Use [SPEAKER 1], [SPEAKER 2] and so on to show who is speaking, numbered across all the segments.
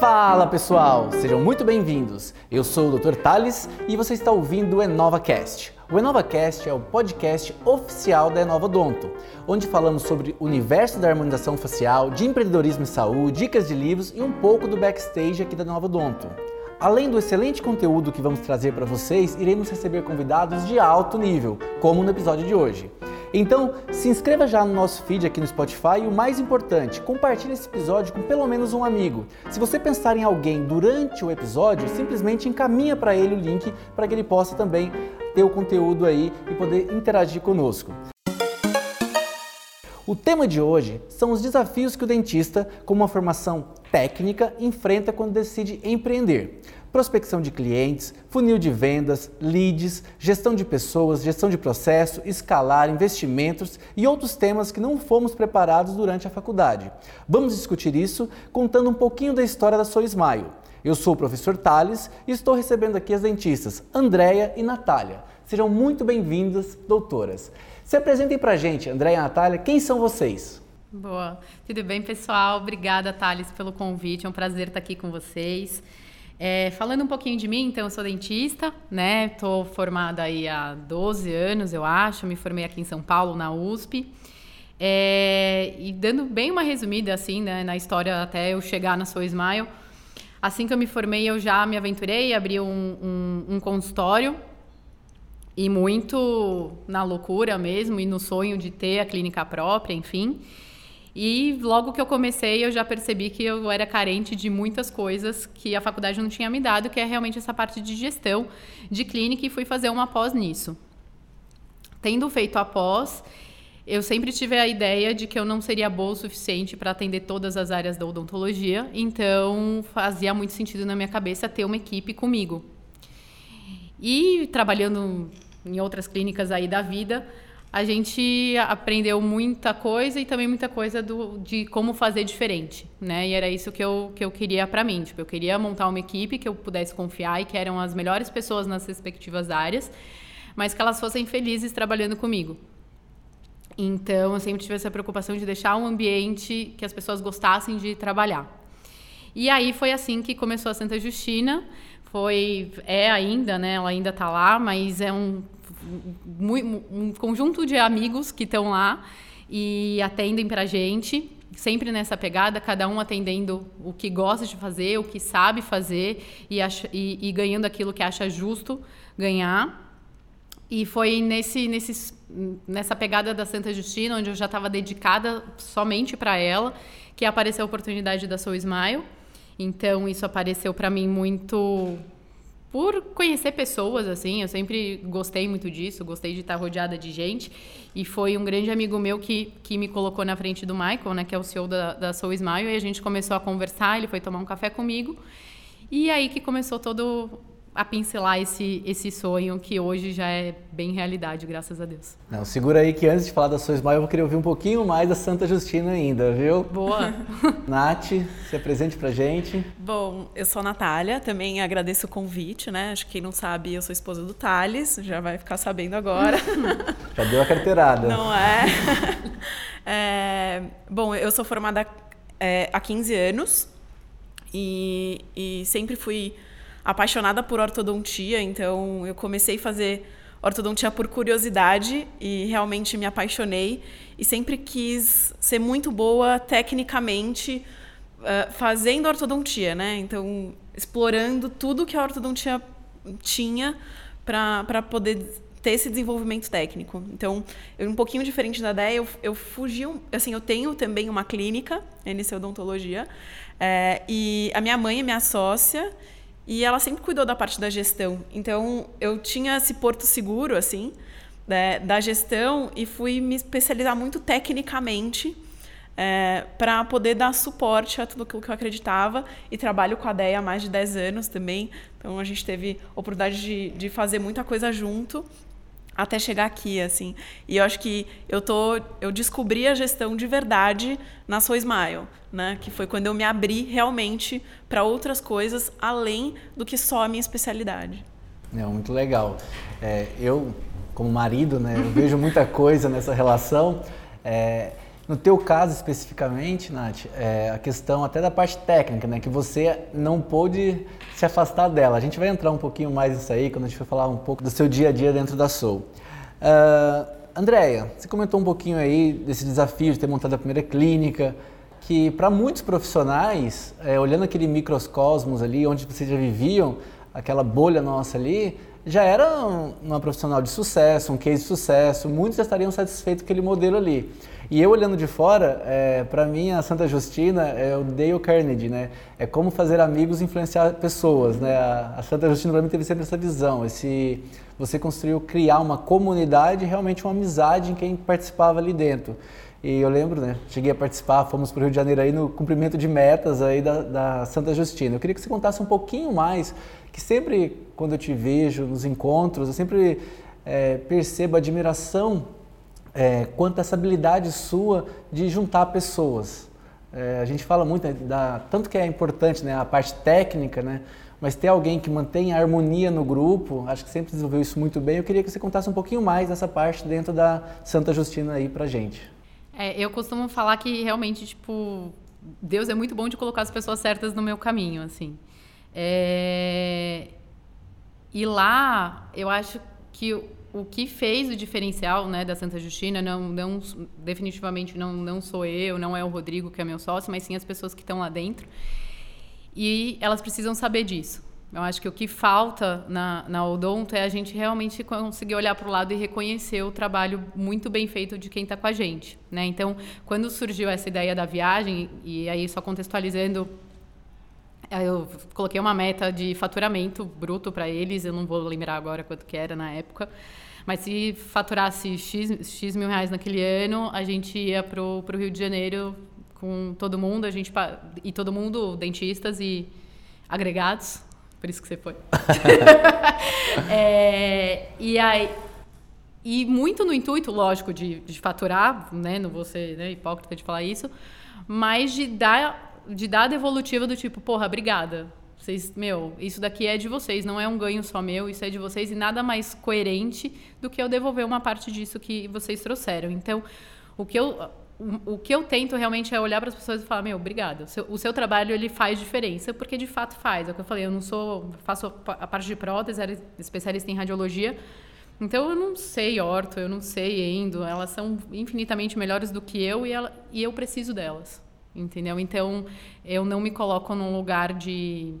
[SPEAKER 1] Fala pessoal, sejam muito bem-vindos. Eu sou o Dr. Thales e você está ouvindo o EnovaCast. O EnovaCast é o podcast oficial da Enova Donto, onde falamos sobre o universo da harmonização facial, de empreendedorismo e saúde, dicas de livros e um pouco do backstage aqui da Nova Donto. Além do excelente conteúdo que vamos trazer para vocês, iremos receber convidados de alto nível, como no episódio de hoje. Então, se inscreva já no nosso feed aqui no Spotify e o mais importante, compartilhe esse episódio com pelo menos um amigo. Se você pensar em alguém durante o episódio, simplesmente encaminha para ele o link para que ele possa também ter o conteúdo aí e poder interagir conosco. O tema de hoje são os desafios que o dentista, com uma formação técnica, enfrenta quando decide empreender prospecção de clientes, funil de vendas, leads, gestão de pessoas, gestão de processo, escalar, investimentos e outros temas que não fomos preparados durante a faculdade. Vamos discutir isso contando um pouquinho da história da Smile. Eu sou o professor Tales e estou recebendo aqui as dentistas Andréia e Natália. Sejam muito bem-vindas, doutoras. Se apresentem para a gente, Andréia e Natália, quem são vocês?
[SPEAKER 2] Boa, tudo bem, pessoal? Obrigada, Thales, pelo convite. É um prazer estar aqui com vocês. É, falando um pouquinho de mim, então, eu sou dentista, né? Tô formada aí há 12 anos, eu acho. Me formei aqui em São Paulo, na USP. É, e dando bem uma resumida, assim, né, na história até eu chegar na Soul Smile. Assim que eu me formei, eu já me aventurei, abri um, um, um consultório. E muito na loucura mesmo, e no sonho de ter a clínica própria, enfim. E logo que eu comecei, eu já percebi que eu era carente de muitas coisas que a faculdade não tinha me dado, que é realmente essa parte de gestão de clínica, e fui fazer uma pós nisso. Tendo feito a pós, eu sempre tive a ideia de que eu não seria boa o suficiente para atender todas as áreas da odontologia, então fazia muito sentido na minha cabeça ter uma equipe comigo. E trabalhando em outras clínicas aí da vida, a gente aprendeu muita coisa e também muita coisa do, de como fazer diferente, né? E era isso que eu, que eu queria para mim. Tipo, eu queria montar uma equipe que eu pudesse confiar e que eram as melhores pessoas nas respectivas áreas, mas que elas fossem felizes trabalhando comigo. Então, eu sempre tive essa preocupação de deixar um ambiente que as pessoas gostassem de trabalhar. E aí foi assim que começou a Santa Justina. Foi, é ainda, né? Ela ainda está lá, mas é um um conjunto de amigos que estão lá e atendem para a gente, sempre nessa pegada, cada um atendendo o que gosta de fazer, o que sabe fazer e, acha, e, e ganhando aquilo que acha justo ganhar. E foi nesse, nesse, nessa pegada da Santa Justina, onde eu já estava dedicada somente para ela, que apareceu a oportunidade da Soul Smile. Então, isso apareceu para mim muito por conhecer pessoas, assim. Eu sempre gostei muito disso, gostei de estar rodeada de gente. E foi um grande amigo meu que, que me colocou na frente do Michael, né, que é o CEO da, da Soul Smile, e a gente começou a conversar. Ele foi tomar um café comigo. E aí que começou todo a pincelar esse, esse sonho que hoje já é bem realidade, graças a Deus.
[SPEAKER 1] Não, segura aí que antes de falar da sua Smile, eu vou querer ouvir um pouquinho mais da Santa Justina ainda, viu?
[SPEAKER 2] Boa!
[SPEAKER 1] Nath, se apresente pra gente.
[SPEAKER 3] Bom, eu sou a Natália, também agradeço o convite, né? Acho que quem não sabe, eu sou esposa do Thales, já vai ficar sabendo agora.
[SPEAKER 1] já deu a carteirada.
[SPEAKER 3] Não é? é bom, eu sou formada é, há 15 anos e, e sempre fui apaixonada por ortodontia, então eu comecei a fazer ortodontia por curiosidade e realmente me apaixonei e sempre quis ser muito boa tecnicamente uh, fazendo ortodontia, né? Então, explorando tudo que a ortodontia tinha para poder ter esse desenvolvimento técnico. Então, eu, um pouquinho diferente da ideia, eu, eu fugi, assim, eu tenho também uma clínica, NC Odontologia, é, e a minha mãe é minha sócia, e ela sempre cuidou da parte da gestão. Então, eu tinha esse porto seguro, assim, né, da gestão e fui me especializar muito tecnicamente é, para poder dar suporte a tudo aquilo que eu acreditava. E trabalho com a DEA há mais de 10 anos também. Então, a gente teve oportunidade de, de fazer muita coisa junto até chegar aqui, assim. E eu acho que eu tô, eu descobri a gestão de verdade na Soul Smile, né? Que foi quando eu me abri realmente para outras coisas além do que só a minha especialidade.
[SPEAKER 1] É muito legal. É, eu, como marido, né, eu vejo muita coisa nessa relação. É, No teu caso especificamente, Nath, é a questão até da parte técnica, né? Que você não pôde se afastar dela. A gente vai entrar um pouquinho mais nisso aí quando a gente for falar um pouco do seu dia a dia dentro da Soul. Uh, Andréia, você comentou um pouquinho aí desse desafio de ter montado a primeira clínica, que para muitos profissionais, é, olhando aquele microcosmos ali, onde vocês já viviam, aquela bolha nossa ali, já era uma profissional de sucesso, um case de sucesso, muitos já estariam satisfeitos com aquele modelo ali. E eu olhando de fora, é, para mim a Santa Justina é o Dale Carnegie, né? É como fazer amigos influenciar pessoas, né? A, a Santa Justina para mim teve sempre essa visão, esse você construiu criar uma comunidade, realmente uma amizade em quem participava ali dentro. E eu lembro, né? Cheguei a participar, fomos para o Rio de Janeiro aí no cumprimento de metas aí da, da Santa Justina. Eu queria que você contasse um pouquinho mais que sempre quando eu te vejo nos encontros, eu sempre é, percebo admiração é, quanto a essa habilidade sua de juntar pessoas. É, a gente fala muito né, da tanto que é importante né, a parte técnica, né, mas ter alguém que mantém a harmonia no grupo, acho que sempre desenvolveu isso muito bem. Eu queria que você contasse um pouquinho mais dessa parte dentro da Santa Justina aí pra gente.
[SPEAKER 2] É, eu costumo falar que realmente, tipo, Deus é muito bom de colocar as pessoas certas no meu caminho, assim. É... E lá, eu acho que o que fez o diferencial né, da Santa Justina não, não definitivamente não, não sou eu, não é o Rodrigo que é meu sócio, mas sim as pessoas que estão lá dentro. E elas precisam saber disso. Eu acho que o que falta na, na Odonto é a gente realmente conseguir olhar para o lado e reconhecer o trabalho muito bem feito de quem está com a gente. Né? Então, quando surgiu essa ideia da viagem, e aí só contextualizando eu coloquei uma meta de faturamento bruto para eles, eu não vou lembrar agora quanto que era na época, mas se faturasse X, X mil reais naquele ano, a gente ia para o Rio de Janeiro com todo mundo, a gente e todo mundo, dentistas e agregados, por isso que você foi. é, e aí, e muito no intuito, lógico, de, de faturar, né? Não vou ser né, hipócrita de falar isso, mas de dar de dada evolutiva do tipo, porra, obrigada. Vocês, meu, isso daqui é de vocês, não é um ganho só meu, isso é de vocês e nada mais coerente do que eu devolver uma parte disso que vocês trouxeram. Então, o que eu o, que eu tento realmente é olhar para as pessoas e falar, meu, obrigada. O seu, o seu, trabalho ele faz diferença, porque de fato faz. É o que eu falei, eu não sou, faço a parte de prótese, era especialista em radiologia. Então eu não sei orto, eu não sei endo, elas são infinitamente melhores do que eu e, ela, e eu preciso delas entendeu? Então, eu não me coloco num lugar de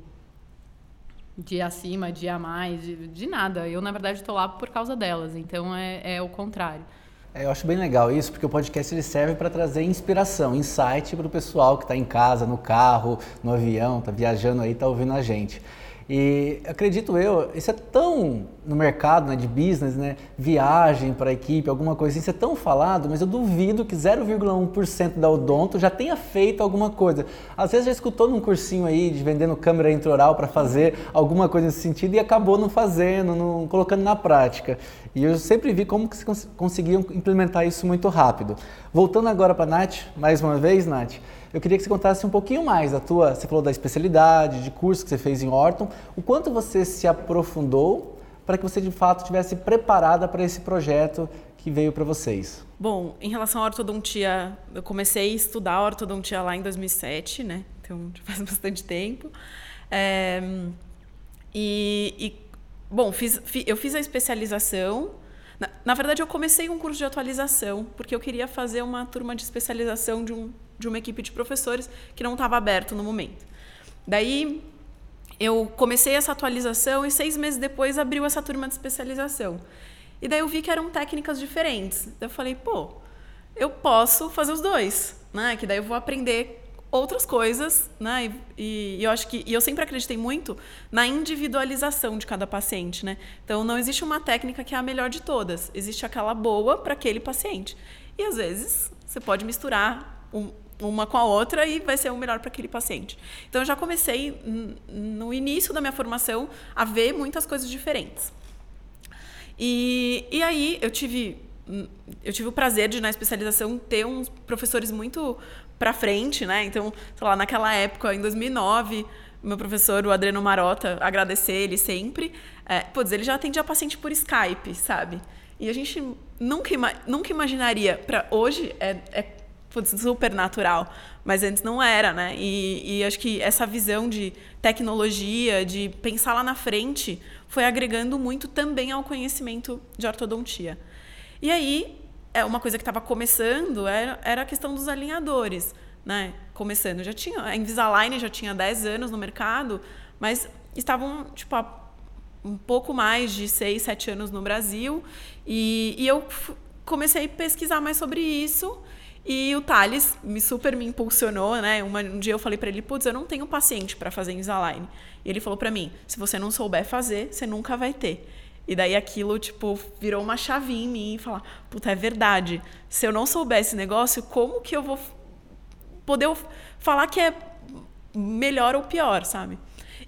[SPEAKER 2] de acima, de a mais, de, de nada. Eu, na verdade, estou lá por causa delas. Então, é, é o contrário.
[SPEAKER 1] É, eu acho bem legal isso, porque o podcast ele serve para trazer inspiração, insight para o pessoal que está em casa, no carro, no avião, está viajando aí, está ouvindo a gente. E acredito eu, isso é tão no mercado né, de business, né, viagem para a equipe, alguma coisa assim, isso é tão falado, mas eu duvido que 0,1% da Odonto já tenha feito alguma coisa. Às vezes já escutou num cursinho aí de vendendo câmera intraoral para fazer alguma coisa nesse sentido e acabou não fazendo, não colocando na prática. E eu sempre vi como que se conseguiam implementar isso muito rápido. Voltando agora para a Nath, mais uma vez, Nath, eu queria que você contasse um pouquinho mais da tua, você falou da especialidade, de curso que você fez em Orton, o quanto você se aprofundou para que você de fato estivesse preparada para esse projeto que veio para vocês.
[SPEAKER 3] Bom, em relação à ortodontia, eu comecei a estudar ortodontia lá em 2007, né? Então já faz bastante tempo. É, e, e, bom, fiz, eu fiz a especialização. Na, na verdade, eu comecei um curso de atualização porque eu queria fazer uma turma de especialização de um de uma equipe de professores que não estava aberto no momento. Daí eu comecei essa atualização e seis meses depois abriu essa turma de especialização. E daí eu vi que eram técnicas diferentes. Daí eu falei, pô, eu posso fazer os dois, né? Que daí eu vou aprender outras coisas, né? E, e, eu acho que e eu sempre acreditei muito na individualização de cada paciente, né? Então não existe uma técnica que é a melhor de todas, existe aquela boa para aquele paciente. E às vezes você pode misturar um, uma com a outra e vai ser o melhor para aquele paciente. Então eu já comecei no início da minha formação a ver muitas coisas diferentes. E, e aí eu tive eu tive o prazer de na especialização ter uns professores muito para frente, né? Então, sei lá, naquela época, em 2009, meu professor, o Adriano Marota, agradecer ele sempre. É, putz, ele já atendia paciente por Skype, sabe? E a gente nunca, nunca imaginaria, para hoje é, é putz, super natural. Mas antes não era, né? E, e acho que essa visão de tecnologia, de pensar lá na frente, foi agregando muito também ao conhecimento de ortodontia. E aí, é uma coisa que estava começando era, era a questão dos alinhadores, né? Começando, já tinha, a Invisalign já tinha 10 anos no mercado, mas estavam, tipo, há um pouco mais de 6, 7 anos no Brasil, e, e eu comecei a pesquisar mais sobre isso, e o Thales me super me impulsionou, né? Um dia eu falei para ele, putz, eu não tenho paciente para fazer Invisalign. E ele falou para mim, se você não souber fazer, você nunca vai ter. E daí aquilo, tipo, virou uma chavinha em mim e falar, puta, é verdade. Se eu não souber esse negócio, como que eu vou poder falar que é melhor ou pior, sabe?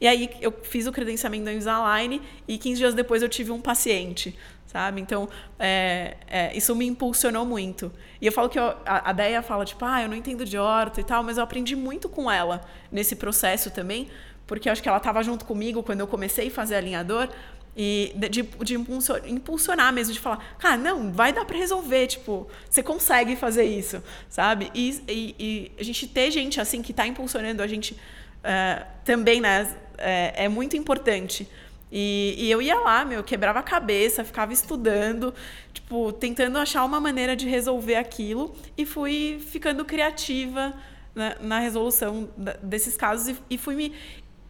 [SPEAKER 3] E aí eu fiz o credenciamento da Invisalign e 15 dias depois eu tive um paciente, sabe? Então, é, é, isso me impulsionou muito. E eu falo que eu, a, a Deia fala, tipo, ah, eu não entendo de orto e tal, mas eu aprendi muito com ela nesse processo também, porque eu acho que ela estava junto comigo quando eu comecei a fazer alinhador, e de, de impulsionar mesmo, de falar, cara, não, vai dar para resolver, tipo, você consegue fazer isso, sabe? E, e, e, a gente ter gente assim que está impulsionando a gente uh, também, né, é, é muito importante. E, e, eu ia lá, meu, quebrava a cabeça, ficava estudando, tipo, tentando achar uma maneira de resolver aquilo e fui ficando criativa na, na resolução desses casos e, e fui me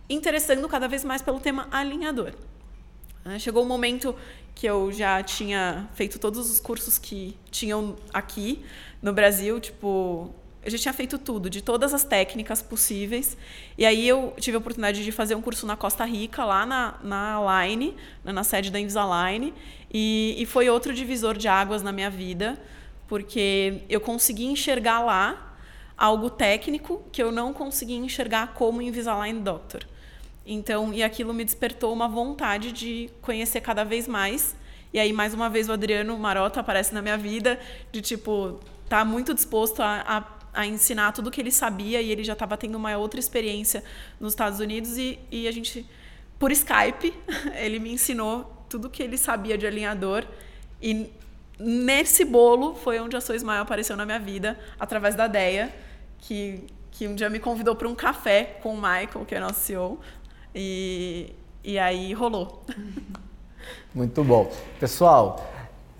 [SPEAKER 3] interessando cada vez mais pelo tema alinhador. Né? Chegou um momento que eu já tinha feito todos os cursos que tinham aqui no Brasil, tipo, eu já tinha feito tudo, de todas as técnicas possíveis. E aí eu tive a oportunidade de fazer um curso na Costa Rica, lá na, na Line, na sede da Invisalign. E, e foi outro divisor de águas na minha vida, porque eu consegui enxergar lá algo técnico que eu não conseguia enxergar como Invisalign Doctor. Então, e aquilo me despertou uma vontade de conhecer cada vez mais. E aí, mais uma vez, o Adriano Marota aparece na minha vida, de tipo, tá muito disposto a, a, a ensinar tudo que ele sabia e ele já estava tendo uma outra experiência nos Estados Unidos. E, e a gente, por Skype, ele me ensinou tudo que ele sabia de alinhador. E nesse bolo foi onde a Sou Smile apareceu na minha vida, através da Deia, que, que um dia me convidou para um café com o Michael, que é nosso CEO, e, e aí rolou.
[SPEAKER 1] Muito bom. Pessoal,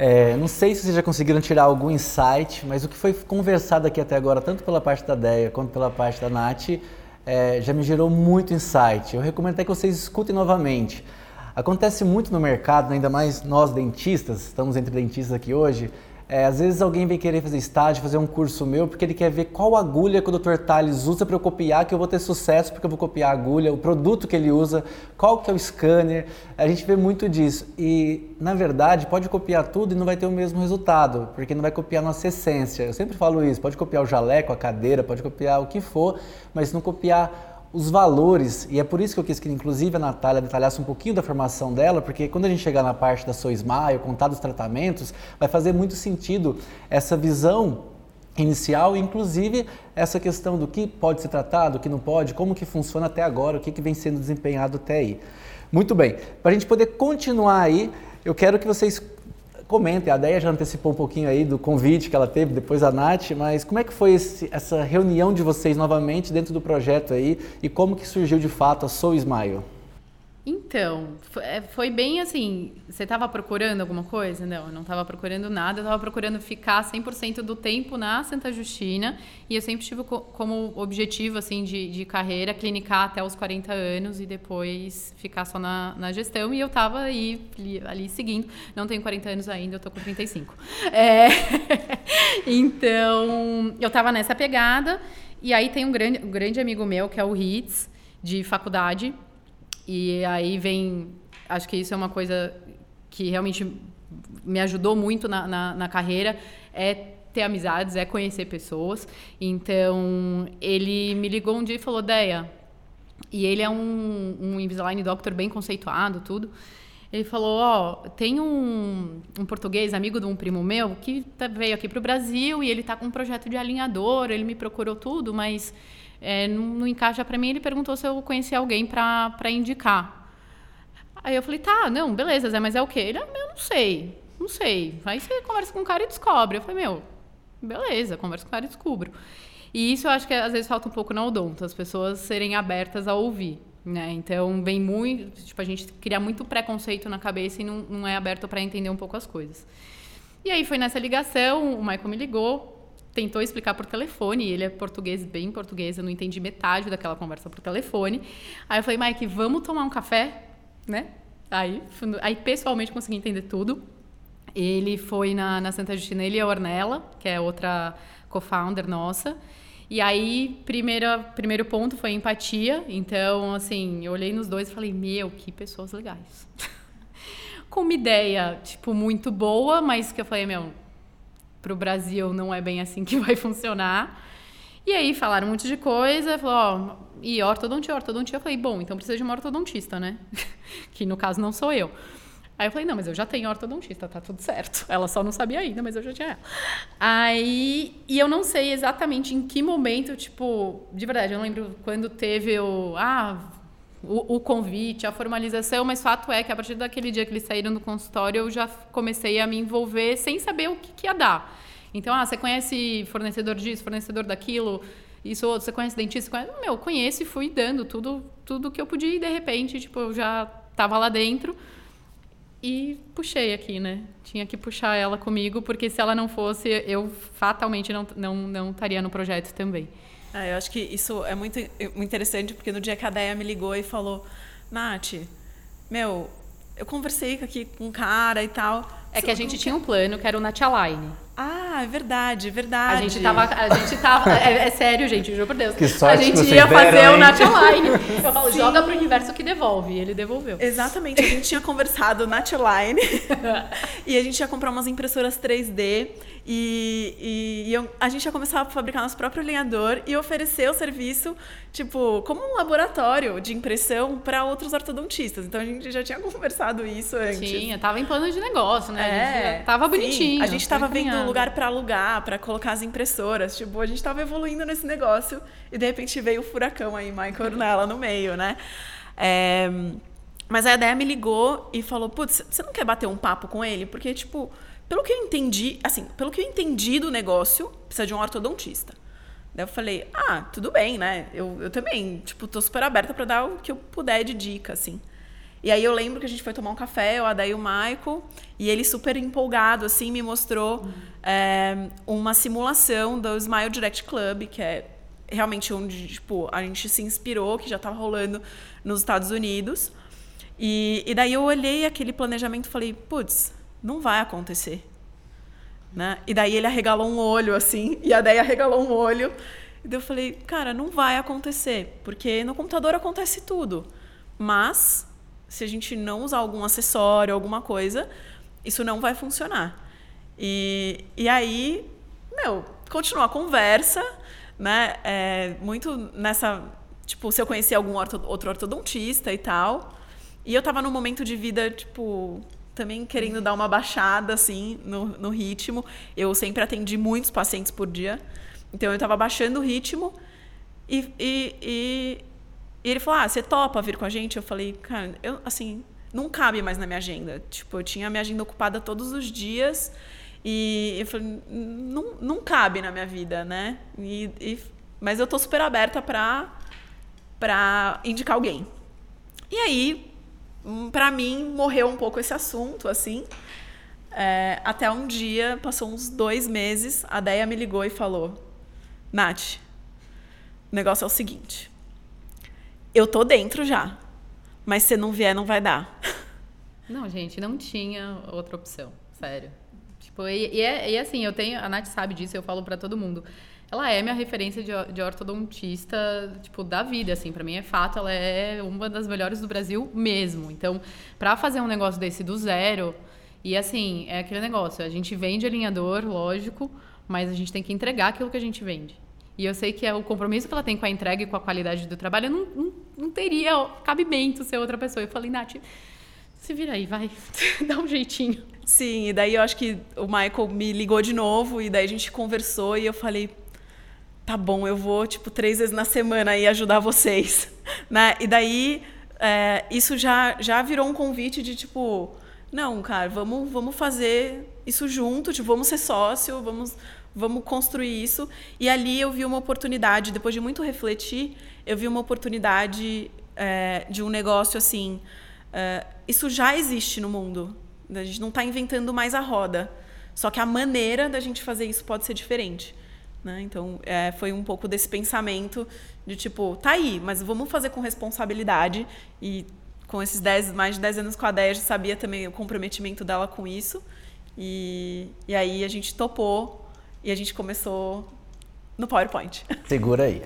[SPEAKER 1] é, não sei se vocês já conseguiram tirar algum insight, mas o que foi conversado aqui até agora, tanto pela parte da Deia quanto pela parte da Nath, é, já me gerou muito insight. Eu recomendo até que vocês escutem novamente. Acontece muito no mercado, ainda mais nós dentistas, estamos entre dentistas aqui hoje, é, às vezes alguém vem querer fazer estágio, fazer um curso meu, porque ele quer ver qual agulha que o Dr. Tales usa para eu copiar, que eu vou ter sucesso porque eu vou copiar a agulha, o produto que ele usa, qual que é o scanner. A gente vê muito disso. E, na verdade, pode copiar tudo e não vai ter o mesmo resultado, porque não vai copiar a nossa essência. Eu sempre falo isso, pode copiar o jaleco, a cadeira, pode copiar o que for, mas não copiar os valores, e é por isso que eu quis que inclusive a Natália detalhasse um pouquinho da formação dela, porque quando a gente chegar na parte da Soul Smile, contar dos tratamentos, vai fazer muito sentido essa visão inicial, inclusive essa questão do que pode ser tratado, o que não pode, como que funciona até agora, o que, que vem sendo desempenhado até aí. Muito bem, para a gente poder continuar aí, eu quero que vocês comentem. A Deia já antecipou um pouquinho aí do convite que ela teve, depois a Nath, mas como é que foi esse, essa reunião de vocês novamente dentro do projeto aí e como que surgiu de fato a Soul Smile?
[SPEAKER 2] Então, é, foi bem assim, você estava procurando alguma coisa? Não, eu não estava procurando nada, eu estava procurando ficar 100% do tempo na Santa Justina e eu sempre tive como objetivo, assim, de, de carreira, clinicar até os 40 anos e depois ficar só na, na gestão e eu estava aí, ali seguindo, não tenho 40 anos ainda, eu tô com 35. É, então, eu estava nessa pegada e aí tem um grande, um grande amigo meu, que é o Ritz, de faculdade, e aí vem. Acho que isso é uma coisa que realmente me ajudou muito na, na, na carreira. É ter amizades, é conhecer pessoas. Então, ele me ligou um dia e falou: Deia. E ele é um, um Invisalign Doctor bem conceituado, tudo. Ele falou: Ó, oh, tem um, um, português, amigo de um primo meu, que tá, veio aqui para o Brasil e ele tá com um projeto de alinhador. Ele me procurou tudo, mas é, não, não, encaixa para mim. Ele perguntou se eu conhecia alguém para indicar. Aí eu falei, tá, não, beleza, Zé, mas é o quê? Ele, ah, eu não sei, não sei. Aí você conversa com o cara e descobre. Eu falei, meu, beleza, converso com ela e descubro. E isso eu acho que às vezes falta um pouco na odonto, as pessoas serem abertas a ouvir. Né? Então, vem muito. Tipo, a gente cria muito preconceito na cabeça e não, não é aberto para entender um pouco as coisas. E aí foi nessa ligação, o Michael me ligou, tentou explicar por telefone, ele é português, bem português, eu não entendi metade daquela conversa por telefone. Aí eu falei, Mike, vamos tomar um café, né? Aí, aí pessoalmente consegui entender tudo. Ele foi na, na Santa Justina, ele e a Ornella, que é outra co-founder nossa. E aí, primeira, primeiro ponto foi empatia. Então, assim, eu olhei nos dois e falei, meu, que pessoas legais. Com uma ideia, tipo, muito boa, mas que eu falei, meu, pro Brasil não é bem assim que vai funcionar. E aí falaram um monte de coisa, falou, ó, e ortodontia, ortodontia. Eu falei, bom, então precisa de uma ortodontista, né? que no caso não sou eu. Aí eu falei, não, mas eu já tenho ortodontista, tá tudo certo. Ela só não sabia ainda, mas eu já tinha ela. Aí, e eu não sei exatamente em que momento, tipo, de verdade, eu não lembro quando teve o, ah, o, o, convite, a formalização, mas fato é que a partir daquele dia que eles saíram do consultório, eu já comecei a me envolver sem saber o que, que ia dar. Então, ah, você conhece fornecedor disso, fornecedor daquilo, isso outro, você conhece dentista? Conhece? Meu, conheço e fui dando tudo, tudo que eu podia e de repente, tipo, eu já estava lá dentro. E puxei aqui, né? Tinha que puxar ela comigo, porque se ela não fosse, eu fatalmente não, não, não estaria no projeto também.
[SPEAKER 3] É, eu acho que isso é muito, interessante, porque no dia que a Deia me ligou e falou, Nath, meu, eu conversei aqui com um cara e tal.
[SPEAKER 2] É que a gente tinha um plano que era o Nath Align.
[SPEAKER 3] Ah, é verdade, é verdade.
[SPEAKER 2] A gente tava. A gente tava é, é, sério, gente, juro por Deus.
[SPEAKER 1] Que sorte
[SPEAKER 2] a gente
[SPEAKER 1] que
[SPEAKER 2] ia fazer
[SPEAKER 1] deram,
[SPEAKER 2] o Nat Online. Eu falo, Sim. joga pro universo que devolve. E ele devolveu.
[SPEAKER 3] Exatamente, a gente tinha conversado Nat Online e a gente ia comprar umas impressoras 3D. E, e, e eu, a gente ia começar a fabricar nosso próprio alinhador e oferecer o serviço, tipo, como um laboratório de impressão para outros ortodontistas. Então a gente já tinha conversado isso antes.
[SPEAKER 2] Tinha, tava em plano de negócio, né?
[SPEAKER 3] É,
[SPEAKER 2] a tava bonitinho.
[SPEAKER 3] Sim, a gente tava vendo lugar para alugar, para colocar as impressoras. Tipo, a gente tava evoluindo nesse negócio e de repente veio o furacão aí, Michael nela no meio, né? É, mas a ideia me ligou e falou: Putz, você não quer bater um papo com ele? Porque, tipo pelo que eu entendi, assim, pelo que eu entendi do negócio, precisa de um ortodontista. Daí eu falei, ah, tudo bem, né? Eu, eu também, tipo, tô super aberta para dar o que eu puder de dica, assim. E aí eu lembro que a gente foi tomar um café, eu, e o Michael, e ele super empolgado, assim, me mostrou uhum. É, uma simulação do Smile Direct Club, que é realmente onde, tipo, a gente se inspirou, que já estava rolando nos Estados Unidos. E, e daí eu olhei aquele planejamento e falei, putz, não vai acontecer. Né? E daí ele arregalou um olho, assim, e a Deia arregalou um olho. E daí eu falei, cara, não vai acontecer, porque no computador acontece tudo. Mas, se a gente não usar algum acessório, alguma coisa, isso não vai funcionar. E, e aí, meu, continuou a conversa, né? É, muito nessa. Tipo, se eu conhecia algum orto, outro ortodontista e tal. E eu tava num momento de vida, tipo, também querendo dar uma baixada, assim, no, no ritmo. Eu sempre atendi muitos pacientes por dia. Então, eu estava baixando o ritmo. E, e, e, e, ele falou, ah, você topa vir com a gente? Eu falei, cara, eu, assim, não cabe mais na minha agenda. Tipo, eu tinha a minha agenda ocupada todos os dias. E eu falei, não, não cabe na minha vida, né? E, e, mas eu tô super aberta para para indicar alguém. E aí, Hum, para mim, morreu um pouco esse assunto, assim. É, até um dia, passou uns dois meses, a Deia me ligou e falou: Nath, o negócio é o seguinte. Eu tô dentro já, mas se não vier, não vai dar.
[SPEAKER 2] Não, gente, não tinha outra opção, sério. Tipo, e, e, é, e assim, eu tenho, a Nath sabe disso, eu falo para todo mundo ela é minha referência de, de ortodontista, tipo, da vida, assim. para mim é fato, ela é uma das melhores do Brasil mesmo. Então, para fazer um negócio desse do zero... E, assim, é aquele negócio. A gente vende alinhador, lógico, mas a gente tem que entregar aquilo que a gente vende. E eu sei que é o compromisso que ela tem com a entrega e com a qualidade do trabalho, não, não, não teria cabimento ser outra pessoa. Eu falei, Nath, se vira aí, vai, dá um jeitinho.
[SPEAKER 3] Sim, e daí eu acho que o Michael me ligou de novo, e daí a gente conversou, e eu falei, tá bom, eu vou, tipo, três vezes na semana aí ajudar vocês, né? E daí, é, isso já, já virou um convite de, tipo, não, cara, vamos, vamos fazer isso junto, tipo, vamos ser sócio, vamos, vamos construir isso. E ali eu vi uma oportunidade, depois de muito refletir, eu vi uma oportunidade é, de um negócio assim. É, isso já existe no mundo. A gente não está inventando mais a roda. Só que a maneira da gente fazer isso pode ser diferente. Né? Então, é, foi um pouco desse pensamento de tipo, tá aí, mas vamos fazer com responsabilidade. E com esses dez, mais de 10 anos com a Deia, já sabia também o comprometimento dela com isso. E, e aí a gente topou e a gente começou no PowerPoint.
[SPEAKER 1] Segura aí.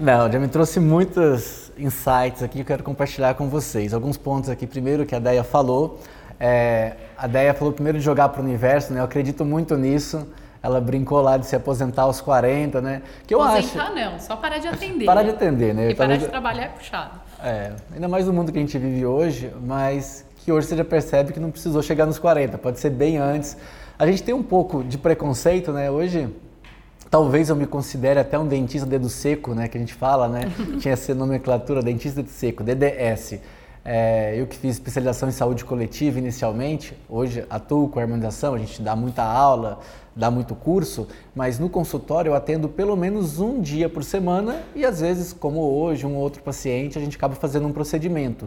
[SPEAKER 1] Não, já me trouxe muitos insights aqui que eu quero compartilhar com vocês. Alguns pontos aqui. Primeiro, que a Deia falou. É, a Deia falou primeiro de jogar para o universo, né? Eu acredito muito nisso. Ela brincou lá de se aposentar aos 40, né?
[SPEAKER 2] Que eu Aposentar acho... não, só parar de atender.
[SPEAKER 1] parar de atender, né?
[SPEAKER 2] E parar de trabalhar é puxado.
[SPEAKER 1] É, ainda mais no mundo que a gente vive hoje, mas que hoje você já percebe que não precisou chegar nos 40, pode ser bem antes. A gente tem um pouco de preconceito, né? Hoje, talvez eu me considere até um dentista dedo seco, né? Que a gente fala, né? Tinha essa nomenclatura, dentista de seco, DDS. É, eu que fiz especialização em saúde coletiva inicialmente, hoje atuo com a harmonização, a gente dá muita aula, dá muito curso, mas no consultório eu atendo pelo menos um dia por semana e às vezes, como hoje, um outro paciente, a gente acaba fazendo um procedimento.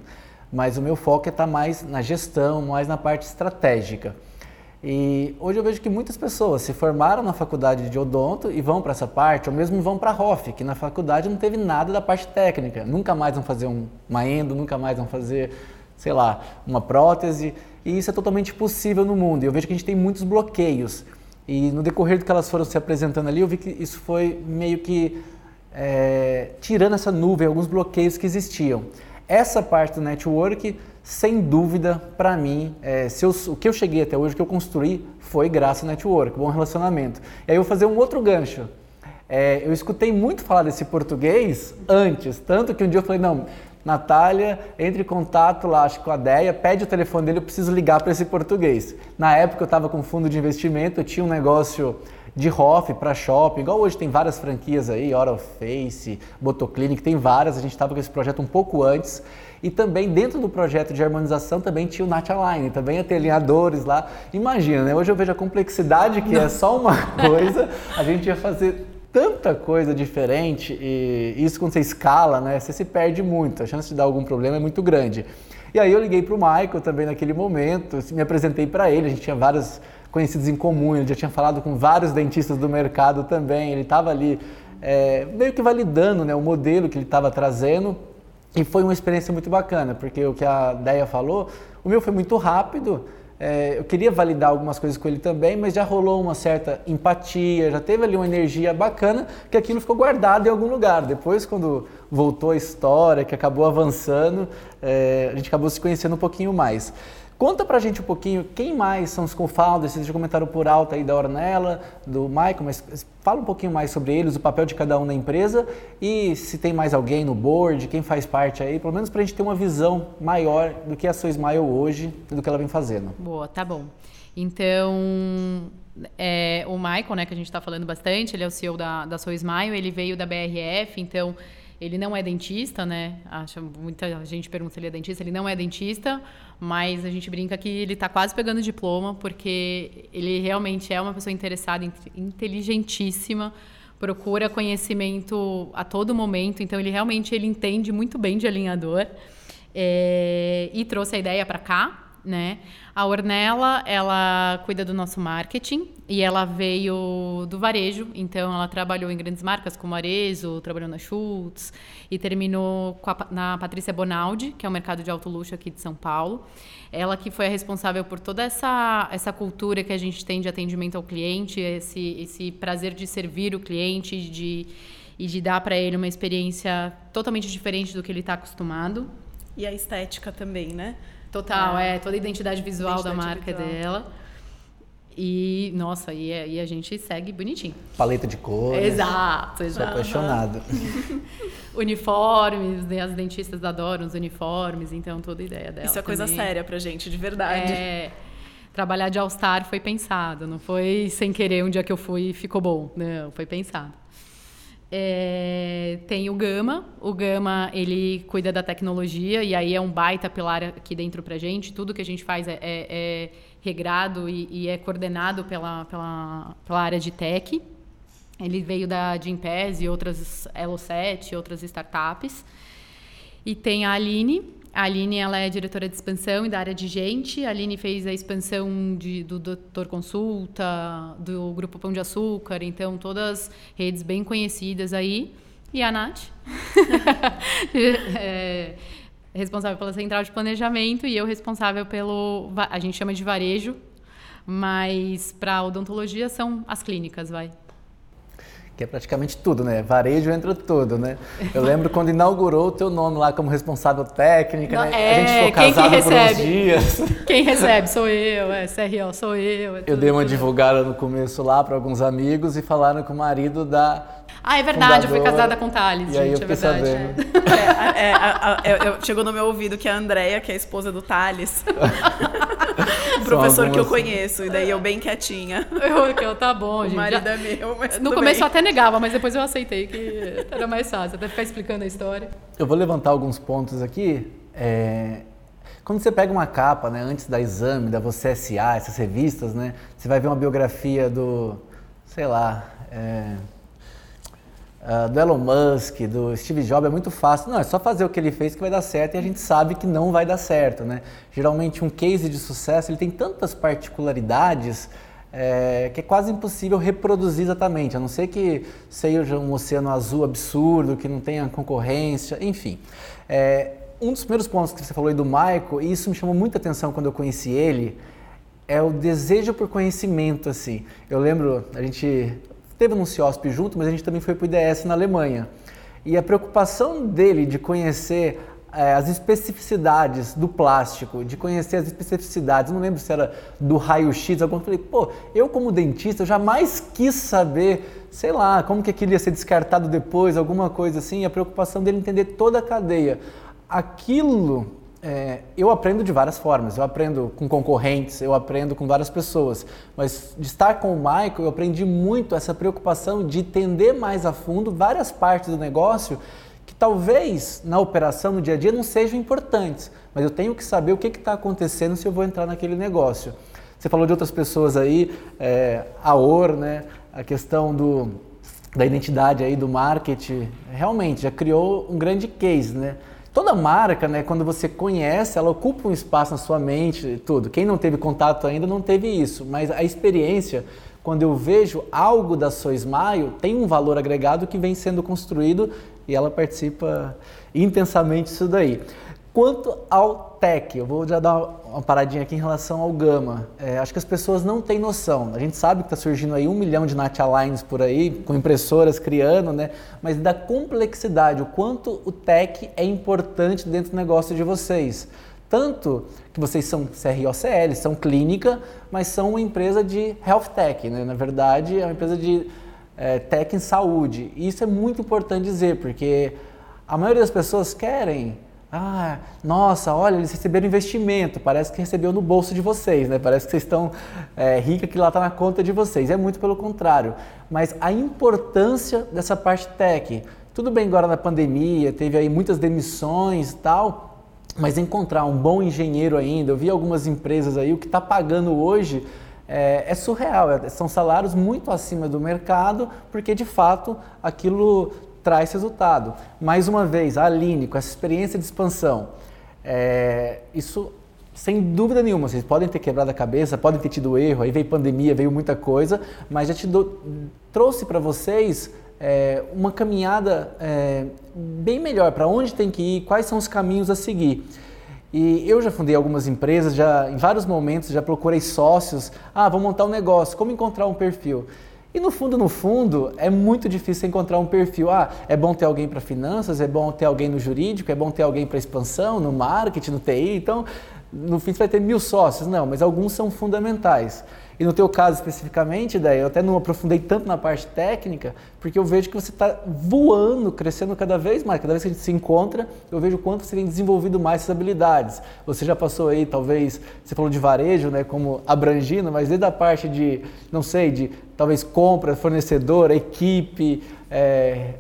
[SPEAKER 1] Mas o meu foco é estar mais na gestão, mais na parte estratégica. E hoje eu vejo que muitas pessoas se formaram na faculdade de odonto e vão para essa parte, ou mesmo vão para a ROF, que na faculdade não teve nada da parte técnica. Nunca mais vão fazer um, uma endo, nunca mais vão fazer, sei lá, uma prótese. E isso é totalmente possível no mundo. E eu vejo que a gente tem muitos bloqueios. E no decorrer do que elas foram se apresentando ali, eu vi que isso foi meio que é, tirando essa nuvem, alguns bloqueios que existiam. Essa parte do network sem dúvida, para mim, é, eu, o que eu cheguei até hoje, o que eu construí, foi graças ao network, bom relacionamento. E aí eu vou fazer um outro gancho. É, eu escutei muito falar desse português antes, tanto que um dia eu falei, não, Natália, entre em contato lá, acho com a Deia, pede o telefone dele, eu preciso ligar para esse português. Na época eu estava com fundo de investimento, eu tinha um negócio de HOF para shopping, igual hoje tem várias franquias aí, Oral Face, Botoclinic, tem várias, a gente estava com esse projeto um pouco antes. E também dentro do projeto de harmonização também tinha o Nat Align, também ia ter alinhadores lá. Imagina, né? Hoje eu vejo a complexidade que é só uma coisa, a gente ia fazer tanta coisa diferente e isso quando você escala, né, você se perde muito, a chance de dar algum problema é muito grande. E aí eu liguei para o Michael também naquele momento, me apresentei para ele, a gente tinha vários conhecidos em comum, ele já tinha falado com vários dentistas do mercado também, ele estava ali é, meio que validando né, o modelo que ele estava trazendo e foi uma experiência muito bacana, porque o que a Deia falou, o meu foi muito rápido. É, eu queria validar algumas coisas com ele também, mas já rolou uma certa empatia, já teve ali uma energia bacana, que aquilo ficou guardado em algum lugar. Depois, quando voltou a história, que acabou avançando, é, a gente acabou se conhecendo um pouquinho mais. Conta pra gente um pouquinho quem mais são os co-founders, vocês já comentaram por alto aí da Ornella, do Michael, mas fala um pouquinho mais sobre eles, o papel de cada um na empresa e se tem mais alguém no board, quem faz parte aí, pelo menos pra gente ter uma visão maior do que a sua Smile hoje e do que ela vem fazendo.
[SPEAKER 2] Boa, tá bom. Então, é, o Michael, né, que a gente está falando bastante, ele é o CEO da, da Smile, ele veio da BRF, então ele não é dentista, né? Muita gente pergunta se ele é dentista. Ele não é dentista, mas a gente brinca que ele está quase pegando diploma, porque ele realmente é uma pessoa interessada, inteligentíssima, procura conhecimento a todo momento. Então, ele realmente ele entende muito bem de alinhador. É, e trouxe a ideia para cá, né? A Ornella, ela cuida do nosso marketing e ela veio do varejo, então ela trabalhou em grandes marcas como Arezo, trabalhou na Schultz e terminou a, na Patrícia Bonaldi, que é o mercado de alto luxo aqui de São Paulo. Ela que foi a responsável por toda essa, essa cultura que a gente tem de atendimento ao cliente, esse, esse prazer de servir o cliente de, e de dar para ele uma experiência totalmente diferente do que ele está acostumado.
[SPEAKER 3] E a estética também, né?
[SPEAKER 2] Total, é, é toda a identidade visual identidade da marca visual. dela. E, nossa, e, e, a gente segue bonitinho.
[SPEAKER 1] Paleta de cores.
[SPEAKER 2] Exato,
[SPEAKER 1] exato. Sou apaixonado.
[SPEAKER 2] uniformes, né, as dentistas adoram os uniformes, então toda a ideia dela.
[SPEAKER 3] Isso é coisa séria pra gente, de verdade.
[SPEAKER 2] É, trabalhar de All-Star foi pensado, não foi sem querer um dia que eu fui e ficou bom. Não, foi pensado. É, tem o Gama. O Gama, ele cuida da tecnologia e aí é um baita pilar aqui dentro pra gente. Tudo que a gente faz é, é, é regrado e, e, é coordenado pela, pela, pela área de tech. Ele veio da Gimpass e outras Elo7 e outras startups. E tem a Aline. A Aline ela é diretora de expansão e da área de gente. A Aline fez a expansão de, do Doutor Consulta, do Grupo Pão de Açúcar, então todas redes bem conhecidas aí. E a Nath, é, responsável pela central de planejamento e eu responsável pelo. A gente chama de varejo, mas para odontologia são as clínicas, vai
[SPEAKER 1] que é praticamente tudo, né? Varejo entra tudo, né? Eu lembro quando inaugurou o teu nome lá como responsável técnica,
[SPEAKER 2] Não,
[SPEAKER 1] né?
[SPEAKER 2] É, a gente ficou
[SPEAKER 1] quem
[SPEAKER 2] casado
[SPEAKER 1] que recebe?
[SPEAKER 2] por uns dias. Quem recebe sou eu, é CRO sou eu. É
[SPEAKER 1] eu dei uma divulgada no começo lá para alguns amigos e falaram que o marido da
[SPEAKER 2] ah, é verdade, fundadora, eu fui casada com o Thales,
[SPEAKER 1] e
[SPEAKER 2] gente,
[SPEAKER 1] aí eu
[SPEAKER 2] é verdade.
[SPEAKER 3] É. É, é, é, chegou no meu ouvido que a Andrea, que é a esposa do Thales, o professor que eu conheço, e daí eu bem quietinha.
[SPEAKER 2] Eu, eu tá bom, gente.
[SPEAKER 3] O marido é meu, mas
[SPEAKER 2] No começo bem. eu até negava, mas depois eu aceitei que era mais fácil, até ficar explicando a história.
[SPEAKER 1] Eu vou levantar alguns pontos aqui. Quando você pega uma capa, né, antes da exame, da Você SA, essas revistas, né, você vai ver uma biografia do, sei lá, é, uh, do Elon Musk, do Steve Jobs, é muito fácil. Não, é só fazer o que ele fez que vai dar certo e a gente sabe que não vai dar certo, né? Geralmente um case de sucesso ele tem tantas particularidades é, que é quase impossível reproduzir exatamente, a não ser que seja um oceano azul absurdo, que não tenha concorrência, enfim. É, um dos primeiros pontos que você falou aí do Michael, e isso me chamou muita atenção quando eu conheci ele, é o desejo por conhecimento, assim. Eu lembro, a gente teve no CIOSP junto, mas a gente também foi para o IDS na Alemanha. E a preocupação dele de conhecer é, as especificidades do plástico, de conhecer as especificidades, não lembro se era do raio-x, algum, eu falei, pô, eu como dentista, eu jamais quis saber, sei lá, como que aquilo ia ser descartado depois, alguma coisa assim, a preocupação dele entender toda a cadeia. Aquilo é, eu aprendo de várias formas. Eu aprendo com concorrentes, eu aprendo com várias pessoas. Mas de estar com o Michael, eu aprendi muito essa preocupação de entender mais a fundo várias partes do negócio que talvez na operação, no dia a dia, não sejam importantes. Mas eu tenho que saber o que está acontecendo se eu vou entrar naquele negócio. Você falou de outras pessoas aí, é, a OR, né? a questão do, da identidade aí do marketing, realmente já criou um grande case, né? Toda marca, né, quando você conhece, ela ocupa um espaço na sua mente, tudo. Quem não teve contato ainda não teve isso, mas a experiência, quando eu vejo algo da Sou Smile, tem um valor agregado que vem sendo construído e ela participa intensamente disso daí. Quanto ao tech, eu vou já dar uma paradinha aqui em relação ao Gama. É, acho que as pessoas não têm noção. A gente sabe que está surgindo aí um milhão de Nat Aligns por aí, com impressoras criando, né? Mas da complexidade, o quanto o tech é importante dentro do negócio de vocês. Tanto que vocês são CROCL, são clínica, mas são uma empresa de health tech, né? Na verdade, é uma empresa de é, tech em saúde. E isso é muito importante dizer, porque a maioria das pessoas querem ah, nossa, olha, eles receberam investimento, parece que recebeu no bolso de vocês, né? Parece que vocês estão é, rica que lá está na conta de vocês. É muito pelo contrário. Mas a importância dessa parte tech. Tudo bem agora na pandemia, teve aí muitas demissões e tal, mas encontrar um bom engenheiro ainda, eu vi algumas empresas aí, o que está pagando hoje é, é surreal, é, são salários muito acima do mercado, porque de fato aquilo traz resultado. Mais uma vez, a Aline, com essa experiência de expansão, é, isso sem dúvida nenhuma, vocês podem ter quebrado a cabeça, podem ter tido erro, aí veio pandemia, veio muita coisa, mas já te do, trouxe para vocês é, uma caminhada é, bem melhor, para onde tem que ir, quais são os caminhos a seguir. E eu já fundei algumas empresas, já em vários momentos já procurei sócios, ah, vou montar um negócio, como encontrar um perfil? E no fundo, no fundo, é muito difícil encontrar um perfil. Ah, é bom ter alguém para finanças, é bom ter alguém no jurídico, é bom ter alguém para expansão, no marketing, no TI. Então, no fim, você vai ter mil sócios. Não, mas alguns são fundamentais. E no teu caso especificamente, daí eu até não aprofundei tanto na parte técnica, porque eu vejo que você está voando, crescendo cada vez mais. Cada vez que a gente se encontra, eu vejo o quanto você tem desenvolvido mais essas habilidades. Você já passou aí, talvez, você falou de varejo, né, como abrangindo, mas desde a parte de, não sei, de talvez compra, fornecedor, equipe, é,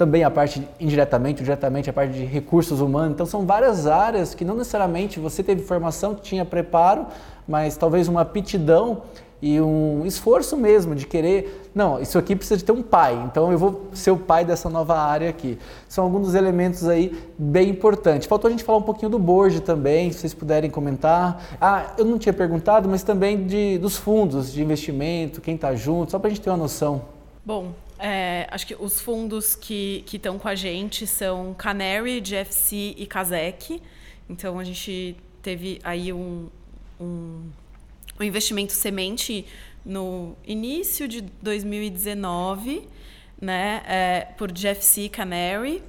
[SPEAKER 1] também a parte indiretamente, diretamente a parte de recursos humanos. Então são várias áreas que não necessariamente você teve formação, tinha preparo, mas talvez uma aptidão e um esforço mesmo de querer, não, isso aqui precisa de ter um pai, então eu vou ser o pai dessa nova área aqui. São alguns dos elementos aí bem importantes. Faltou a gente falar um pouquinho do board também, se vocês puderem comentar. Ah, eu não tinha perguntado, mas também de, dos fundos de investimento, quem está junto, só para a gente ter uma noção.
[SPEAKER 3] Bom, é, acho que os fundos que estão com a gente são Canary, GFC e Kazek. Então a gente teve aí um, um, um investimento semente no início de 2019, né, é, por GFC Canary.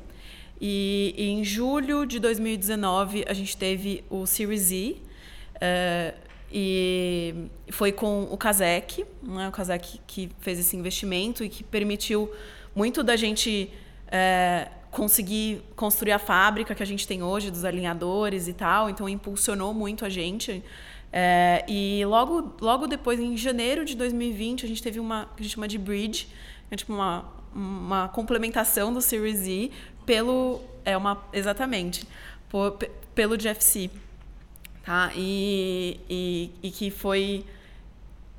[SPEAKER 3] E, em julho de 2019 a gente teve o Series E. É, e foi com o Kazek, né, o Kazek que fez esse investimento e que permitiu muito da gente é, conseguir construir a fábrica que a gente tem hoje, dos alinhadores e tal. Então, impulsionou muito a gente. É, e logo, logo depois, em janeiro de 2020, a gente teve uma que a gente chama de bridge, é tipo uma, uma complementação do Series E pelo. É uma, exatamente, por, pelo GFC tá? E, e, e que foi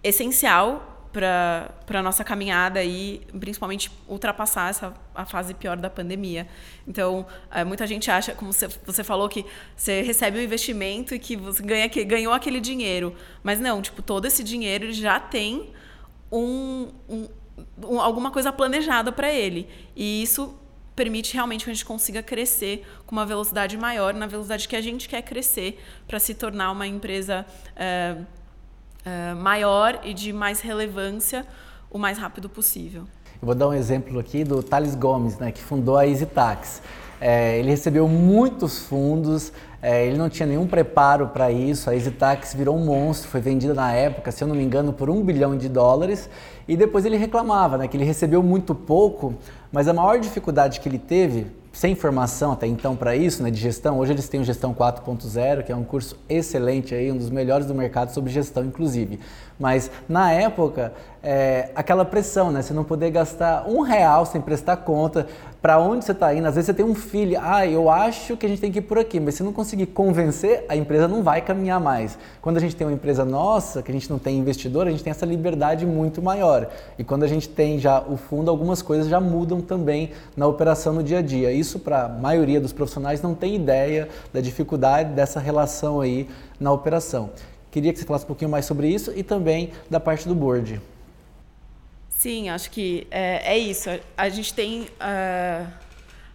[SPEAKER 3] essencial para a nossa caminhada e principalmente ultrapassar essa a fase pior da pandemia. Então, é, muita gente acha, como você, você falou, que você recebe um investimento e que você ganha, que ganhou aquele dinheiro. Mas não, tipo, todo esse dinheiro já tem um, um, um alguma coisa planejada para ele. E isso permite realmente que a gente consiga crescer com uma velocidade maior, na velocidade que a gente quer crescer, para se tornar uma empresa é, é, maior e de mais relevância o mais rápido possível.
[SPEAKER 1] Eu vou dar um exemplo aqui do Thales Gomes, né, que fundou a EasyTax. É, ele recebeu muitos fundos, é, ele não tinha nenhum preparo para isso. A EasyTax virou um monstro, foi vendida na época, se eu não me engano, por um bilhão de dólares. E depois ele reclamava né, que ele recebeu muito pouco, mas a maior dificuldade que ele teve, sem formação até então para isso, né, de gestão, hoje eles têm o Gestão 4.0, que é um curso excelente, aí, um dos melhores do mercado sobre gestão, inclusive. Mas na época, é, aquela pressão, né? Você não poder gastar um real sem prestar conta para onde você está indo. Às vezes você tem um filho, ah, eu acho que a gente tem que ir por aqui, mas se não conseguir convencer, a empresa não vai caminhar mais. Quando a gente tem uma empresa nossa, que a gente não tem investidor, a gente tem essa liberdade muito maior. E quando a gente tem já o fundo, algumas coisas já mudam também na operação no dia a dia. Isso para a maioria dos profissionais não tem ideia da dificuldade dessa relação aí na operação. Queria que você falasse um pouquinho mais sobre isso e também da parte do board.
[SPEAKER 3] Sim, acho que é, é isso. A gente tem uh,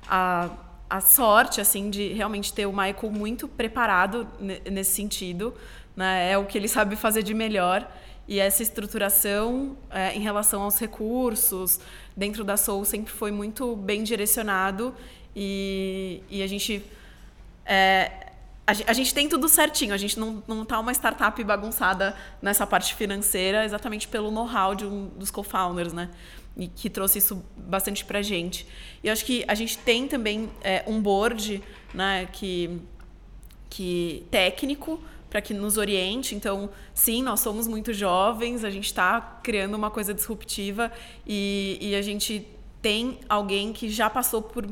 [SPEAKER 3] a, a sorte assim de realmente ter o Michael muito preparado nesse sentido. Né? É o que ele sabe fazer de melhor. E essa estruturação é, em relação aos recursos dentro da Soul sempre foi muito bem direcionado e, e a gente é, a gente tem tudo certinho, a gente não, não tá uma startup bagunçada nessa parte financeira, exatamente pelo know-how de um dos co-founders, né? E que trouxe isso bastante pra gente. E eu acho que a gente tem também é, um board, né, que, que técnico, para que nos oriente. Então, sim, nós somos muito jovens, a gente está criando uma coisa disruptiva e, e a gente tem alguém que já passou por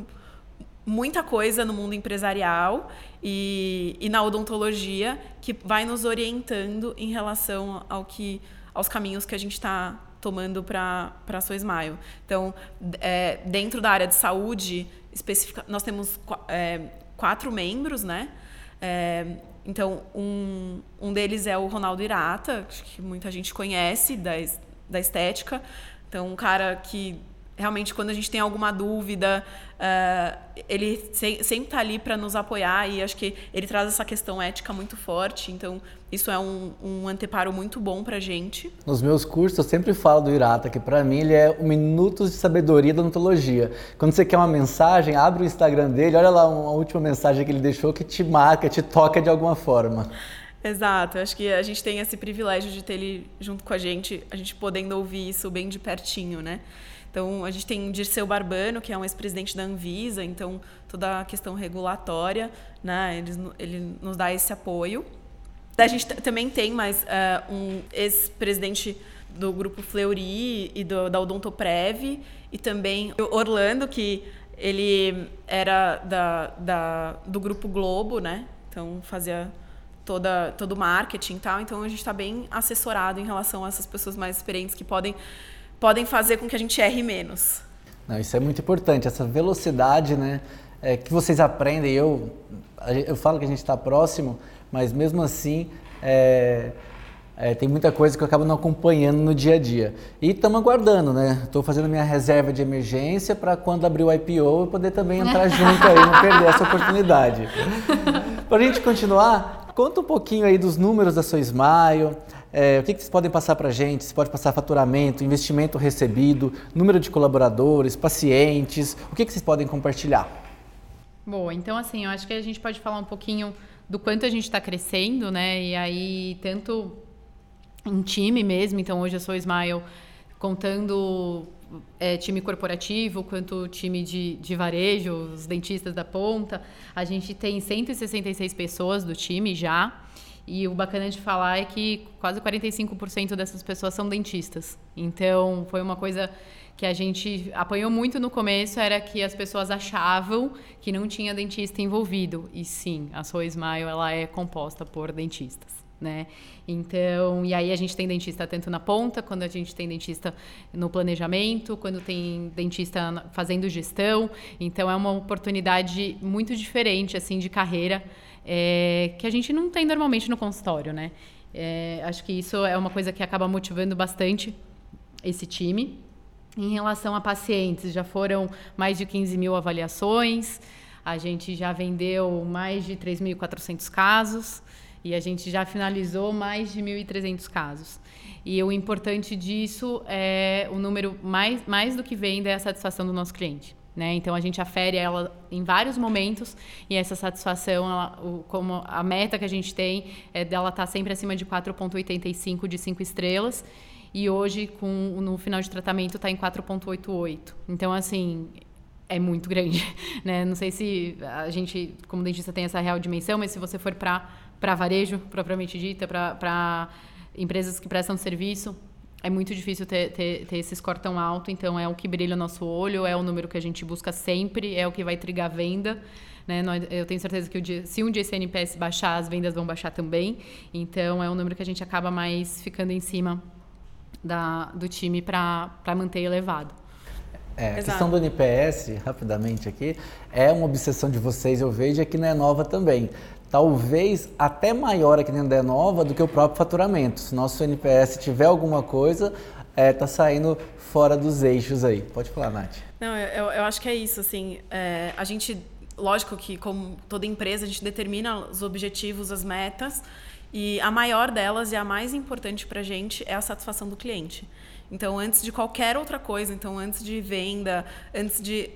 [SPEAKER 3] muita coisa no mundo empresarial e, e na odontologia que vai nos orientando em relação ao que aos caminhos que a gente está tomando para a sua Smile. Então, é, dentro da área de saúde, especifica, nós temos é, quatro membros, né? É, então, um, um deles é o Ronaldo Irata, que muita gente conhece da, da estética. Então, um cara que realmente quando a gente tem alguma dúvida, uh, ele se, sempre está ali para nos apoiar e acho que ele traz essa questão ética muito forte. Então, isso é um, um anteparo muito bom para a gente.
[SPEAKER 1] Nos meus cursos, eu sempre falo do Irata, que para mim ele é um minutos de sabedoria da odontologia. Quando você quer uma mensagem, abre o Instagram dele, olha lá uma última mensagem que ele deixou que te marca, te toca de alguma forma.
[SPEAKER 3] Exato, acho que a gente tem esse privilégio de ter ele junto com a gente, a gente podendo ouvir isso bem de pertinho, né? Então, a gente tem Dirceu Barbano, que é um ex-presidente da Anvisa, então toda a questão regulatória, né, ele, ele nos dá esse apoio. A gente também tem mais uh, um ex-presidente do grupo Fleury e do, da Odontoprev, e também Orlando, que ele era da, da, do grupo Globo, né? Então fazia toda, todo o marketing e tal. Então a gente está bem assessorado em relação a essas pessoas mais experientes que podem, podem fazer com que a gente erre menos.
[SPEAKER 1] Não, isso é muito importante, essa velocidade, né? É, que vocês aprendem. Eu, eu falo que a gente está próximo, mas mesmo assim é, é, tem muita coisa que eu acabo não acompanhando no dia a dia. E estamos aguardando, né? Estou fazendo minha reserva de emergência para quando abrir o IPO eu poder também entrar junto aí, não perder essa oportunidade. para a gente continuar, conta um pouquinho aí dos números da sua Smile. É, o que, que vocês podem passar para a gente? Você pode passar faturamento, investimento recebido, número de colaboradores, pacientes. O que, que vocês podem compartilhar?
[SPEAKER 2] Boa, então assim, eu acho que a gente pode falar um pouquinho do quanto a gente está crescendo, né? E aí, tanto em time mesmo, então hoje eu sou Smile contando é, time corporativo quanto time de, de varejo, os dentistas da ponta. A gente tem 166 pessoas do time já. E o bacana de falar é que quase 45% dessas pessoas são dentistas. Então, foi uma coisa que a gente apanhou muito no começo, era que as pessoas achavam que não tinha dentista envolvido. E sim, a Soul Smile ela é composta por dentistas né? Então, e aí a gente tem dentista tanto na ponta, quando a gente tem dentista no planejamento, quando tem dentista fazendo gestão. Então, é uma oportunidade muito diferente, assim, de carreira, é, que a gente não tem normalmente no consultório, né? É, acho que isso é uma coisa que acaba motivando bastante esse time. Em relação a pacientes, já foram mais de 15 mil avaliações, a gente já vendeu mais de 3.400 casos. E a gente já finalizou mais de 1.300 casos. E o importante disso é o número mais, mais do que venda é a satisfação do nosso cliente. Né? Então a gente afere ela em vários momentos e essa satisfação, ela, o, como a meta que a gente tem é dela estar tá sempre acima de 4,85 de 5 estrelas e hoje com no final de tratamento está em 4,88. Então assim é muito grande, né? Não sei se a gente como dentista tem essa real dimensão, mas se você for para para varejo, propriamente dita, para empresas que prestam serviço, é muito difícil ter, ter, ter esse score tão alto, então é o que brilha o nosso olho, é o número que a gente busca sempre, é o que vai trigar a venda. Né? Eu tenho certeza que dia, se um dia esse NPS baixar, as vendas vão baixar também. Então é um número que a gente acaba mais ficando em cima da, do time para manter elevado.
[SPEAKER 1] É, a questão do NPS, rapidamente aqui, é uma obsessão de vocês, eu vejo, e que não é nova também talvez até maior aqui dentro da Nova do que o próprio faturamento. Se nosso NPS tiver alguma coisa, é, tá saindo fora dos eixos aí. Pode falar, Nath.
[SPEAKER 3] Não, eu, eu acho que é isso, assim, é, a gente, lógico que como toda empresa, a gente determina os objetivos, as metas, e a maior delas e a mais importante para a gente é a satisfação do cliente. Então, antes de qualquer outra coisa, então antes de venda, antes de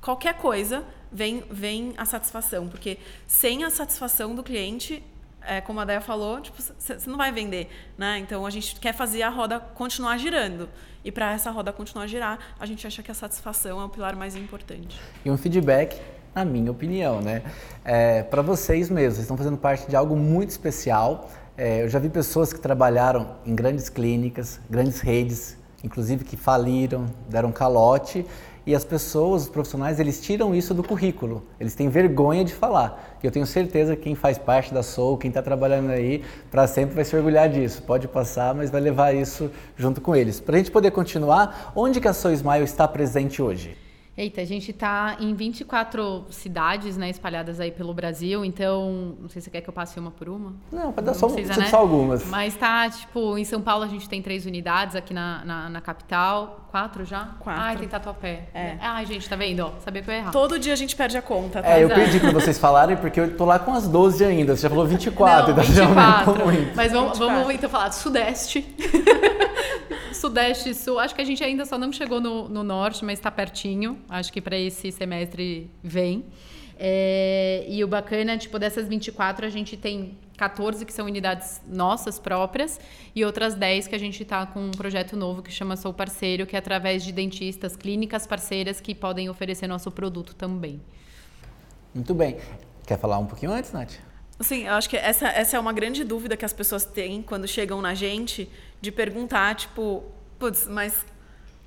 [SPEAKER 3] qualquer coisa, vem, vem a satisfação. Porque sem a satisfação do cliente, é, como a Deia falou, tipo, você não vai vender. Né? Então a gente quer fazer a roda continuar girando. E para essa roda continuar a girar, a gente acha que a satisfação é o pilar mais importante.
[SPEAKER 1] E um feedback, na minha opinião, né? É, para vocês mesmos, vocês estão fazendo parte de algo muito especial. É, eu já vi pessoas que trabalharam em grandes clínicas, grandes redes, inclusive que faliram, deram calote e as pessoas, os profissionais, eles tiram isso do currículo. Eles têm vergonha de falar. E eu tenho certeza que quem faz parte da Soul, quem está trabalhando aí, para sempre vai se orgulhar disso. Pode passar, mas vai levar isso junto com eles. Para a gente poder continuar, onde que a Soul Smile está presente hoje?
[SPEAKER 2] Eita, a gente está em 24 cidades, né, espalhadas aí pelo Brasil, então, não sei se você quer que eu passe uma por uma.
[SPEAKER 1] Não, pode dar só, precisa, né? só algumas.
[SPEAKER 2] Mas tá, tipo, em São Paulo a gente tem três unidades, aqui na, na, na capital, quatro já?
[SPEAKER 3] Quatro.
[SPEAKER 2] Ai, tem Tatuapé. É. Ai, gente, tá vendo? Ó, sabia que eu ia errar.
[SPEAKER 3] Todo dia a gente perde a conta,
[SPEAKER 1] tá? É, eu perdi pra vocês falarem, porque eu tô lá com as 12 ainda, você já falou 24,
[SPEAKER 2] não, então 24. já muito. Mas vamos, vamos então falar do Sudeste. Sudeste e Sul. Acho que a gente ainda só não chegou no, no Norte, mas está pertinho. Acho que para esse semestre vem. É, e o bacana, tipo, dessas 24, a gente tem 14 que são unidades nossas próprias e outras 10 que a gente está com um projeto novo que chama Sou Parceiro, que é através de dentistas, clínicas parceiras que podem oferecer nosso produto também.
[SPEAKER 1] Muito bem. Quer falar um pouquinho antes, Nath?
[SPEAKER 3] Sim, eu acho que essa, essa é uma grande dúvida que as pessoas têm quando chegam na gente, de perguntar, tipo, putz, mas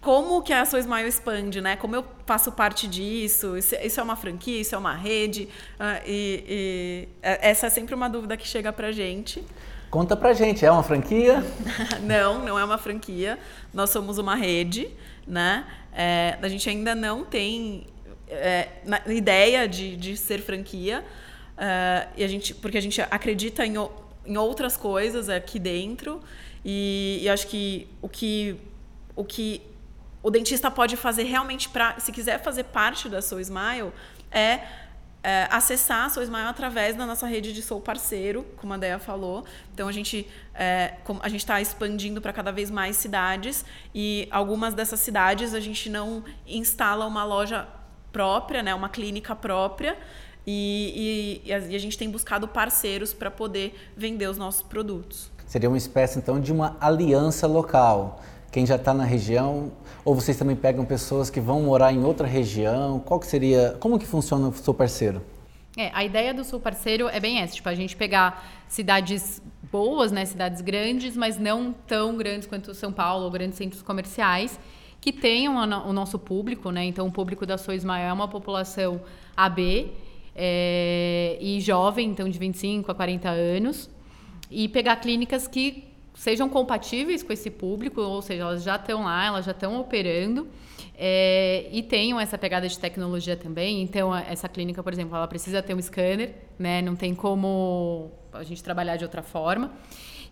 [SPEAKER 3] como que a Sou Smile expande, né? Como eu faço parte disso? Isso, é uma franquia? Isso é uma rede? Uh, e, e, é, essa é sempre uma dúvida que chega pra gente.
[SPEAKER 1] Conta pra gente, é uma franquia?
[SPEAKER 3] não, não é uma franquia. Nós somos uma rede, né? É, a gente ainda não tem é, ideia de, de ser franquia. Uh, e a gente, porque a gente acredita em, em outras coisas aqui dentro. E, e acho que o que o que o dentista pode fazer realmente se quiser fazer parte da Soul Smile, é, é, acessar a Soul Smile através da nossa rede de Soul Parceiro, como a Deia falou. Então a gente é, a gente está expandindo para cada vez mais cidades e algumas dessas cidades a gente não instala uma loja própria, né, uma clínica própria. E, e, e a gente tem buscado parceiros para poder vender os nossos produtos.
[SPEAKER 1] Seria uma espécie então de uma aliança local quem já está na região, ou vocês também pegam pessoas que vão morar em outra região? Qual que seria, como que funciona o seu parceiro?
[SPEAKER 2] É, a ideia do Sul Parceiro é bem essa, tipo, a gente pegar cidades boas, né, cidades grandes, mas não tão grandes quanto São Paulo ou grandes centros comerciais, que tenham o nosso público, né, então o público da Sou Ismael é uma população AB é, e jovem, então de 25 a 40 anos, e pegar clínicas que sejam compatíveis com esse público, ou seja, elas já estão lá, elas já estão operando. É, e tenham essa pegada de tecnologia também. Então, essa clínica, por exemplo, ela precisa ter um scanner, né? Não tem como a gente trabalhar de outra forma.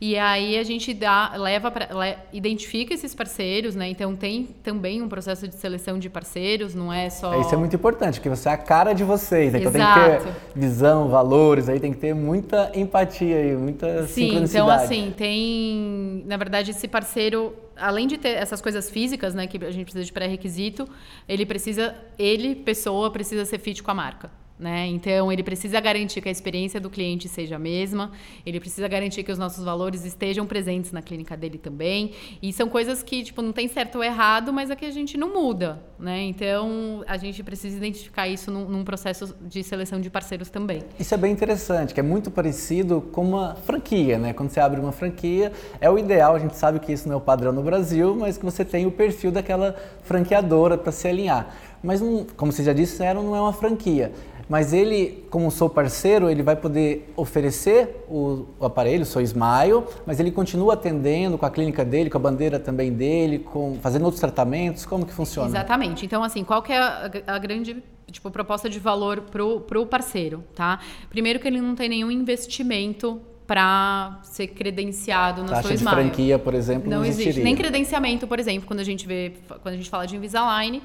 [SPEAKER 2] E aí a gente dá, leva pra, le, identifica esses parceiros, né? Então tem também um processo de seleção de parceiros, não é só.
[SPEAKER 1] Isso é muito importante, porque você é a cara de vocês, então Exato. tem que ter visão, valores, aí tem que ter muita empatia e muita
[SPEAKER 2] Sim, então assim, tem, na verdade, esse parceiro além de ter essas coisas físicas, né, que a gente precisa de pré-requisito, ele precisa, ele, pessoa, precisa ser fit com a marca. Né? Então, ele precisa garantir que a experiência do cliente seja a mesma, ele precisa garantir que os nossos valores estejam presentes na clínica dele também. E são coisas que, tipo, não tem certo ou errado, mas é que a gente não muda, né? Então, a gente precisa identificar isso num, num processo de seleção de parceiros também.
[SPEAKER 1] Isso é bem interessante, que é muito parecido com uma franquia, né? Quando você abre uma franquia, é o ideal, a gente sabe que isso não é o padrão no Brasil, mas que você tem o perfil daquela franqueadora para se alinhar. Mas, não, como vocês já disseram, não é uma franquia mas ele, como sou parceiro, ele vai poder oferecer o, o, aparelho, sou Smile, mas ele continua atendendo com a clínica dele, com a bandeira também dele, com, fazendo outros tratamentos, como que funciona?
[SPEAKER 2] Exatamente. Então, assim, qual que é a, a grande tipo, proposta de valor para o parceiro, tá? Primeiro que ele não tem nenhum investimento para ser credenciado na sua Smile.
[SPEAKER 1] franquia, por exemplo, não, não existe.
[SPEAKER 2] Nem credenciamento, por exemplo, quando a gente vê, quando a gente fala de Invisalign,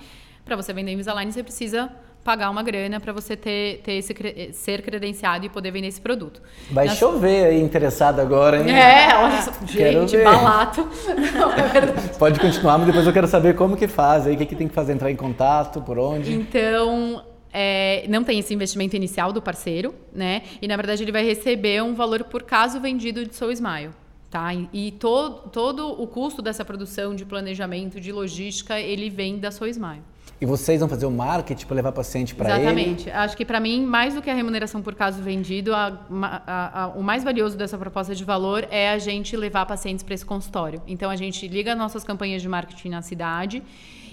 [SPEAKER 2] para você vender Invisalign, você precisa pagar uma grana para você ter, ter esse, ser credenciado e poder vender esse produto.
[SPEAKER 1] Vai Nas... chover aí interessado agora, hein?
[SPEAKER 2] É, olha só, gente, balato.
[SPEAKER 1] é Pode continuar, mas depois eu quero saber como que faz aí, o que, que tem que fazer, entrar em contato, por onde?
[SPEAKER 2] Então, é, não tem esse investimento inicial do parceiro, né? E na verdade ele vai receber um valor por caso vendido de Soul Smile. Tá? E todo, todo o custo dessa produção de planejamento, de logística, ele vem da Smile.
[SPEAKER 1] E vocês vão fazer o marketing para levar paciente para ele?
[SPEAKER 2] Exatamente. Acho que para mim, mais do que a remuneração por caso vendido, a, a, a, o mais valioso dessa proposta de valor é a gente levar pacientes para esse consultório. Então a gente liga nossas campanhas de marketing na cidade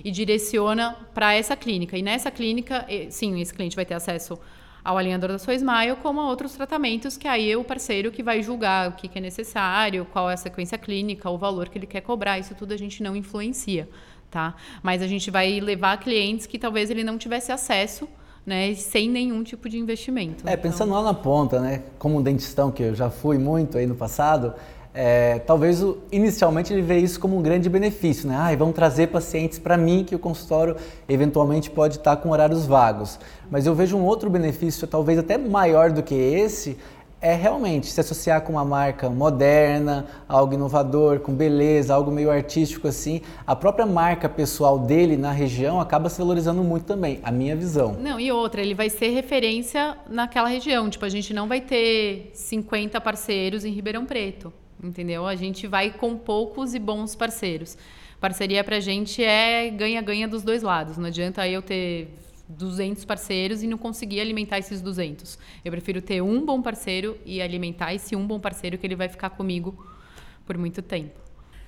[SPEAKER 2] e direciona para essa clínica. E nessa clínica, sim, esse cliente vai ter acesso ao alinhador da sua Smile, como a outros tratamentos que aí é o parceiro que vai julgar o que, que é necessário, qual é a sequência clínica, o valor que ele quer cobrar. Isso tudo a gente não influencia tá? Mas a gente vai levar clientes que talvez ele não tivesse acesso, né, sem nenhum tipo de investimento.
[SPEAKER 1] É, pensando então... lá na ponta, né, como um dentistão que eu já fui muito aí no passado, é, talvez o, inicialmente ele vê isso como um grande benefício, né? Ah, vão trazer pacientes para mim que o consultório eventualmente pode estar com horários vagos. Mas eu vejo um outro benefício, talvez até maior do que esse, é realmente se associar com uma marca moderna, algo inovador, com beleza, algo meio artístico assim, a própria marca pessoal dele na região acaba se valorizando muito também, a minha visão.
[SPEAKER 2] Não, e outra, ele vai ser referência naquela região. Tipo, a gente não vai ter 50 parceiros em Ribeirão Preto, entendeu? A gente vai com poucos e bons parceiros. Parceria pra gente é ganha-ganha dos dois lados. Não adianta eu ter 200 parceiros e não conseguir alimentar esses 200. Eu prefiro ter um bom parceiro e alimentar esse um bom parceiro que ele vai ficar comigo por muito tempo.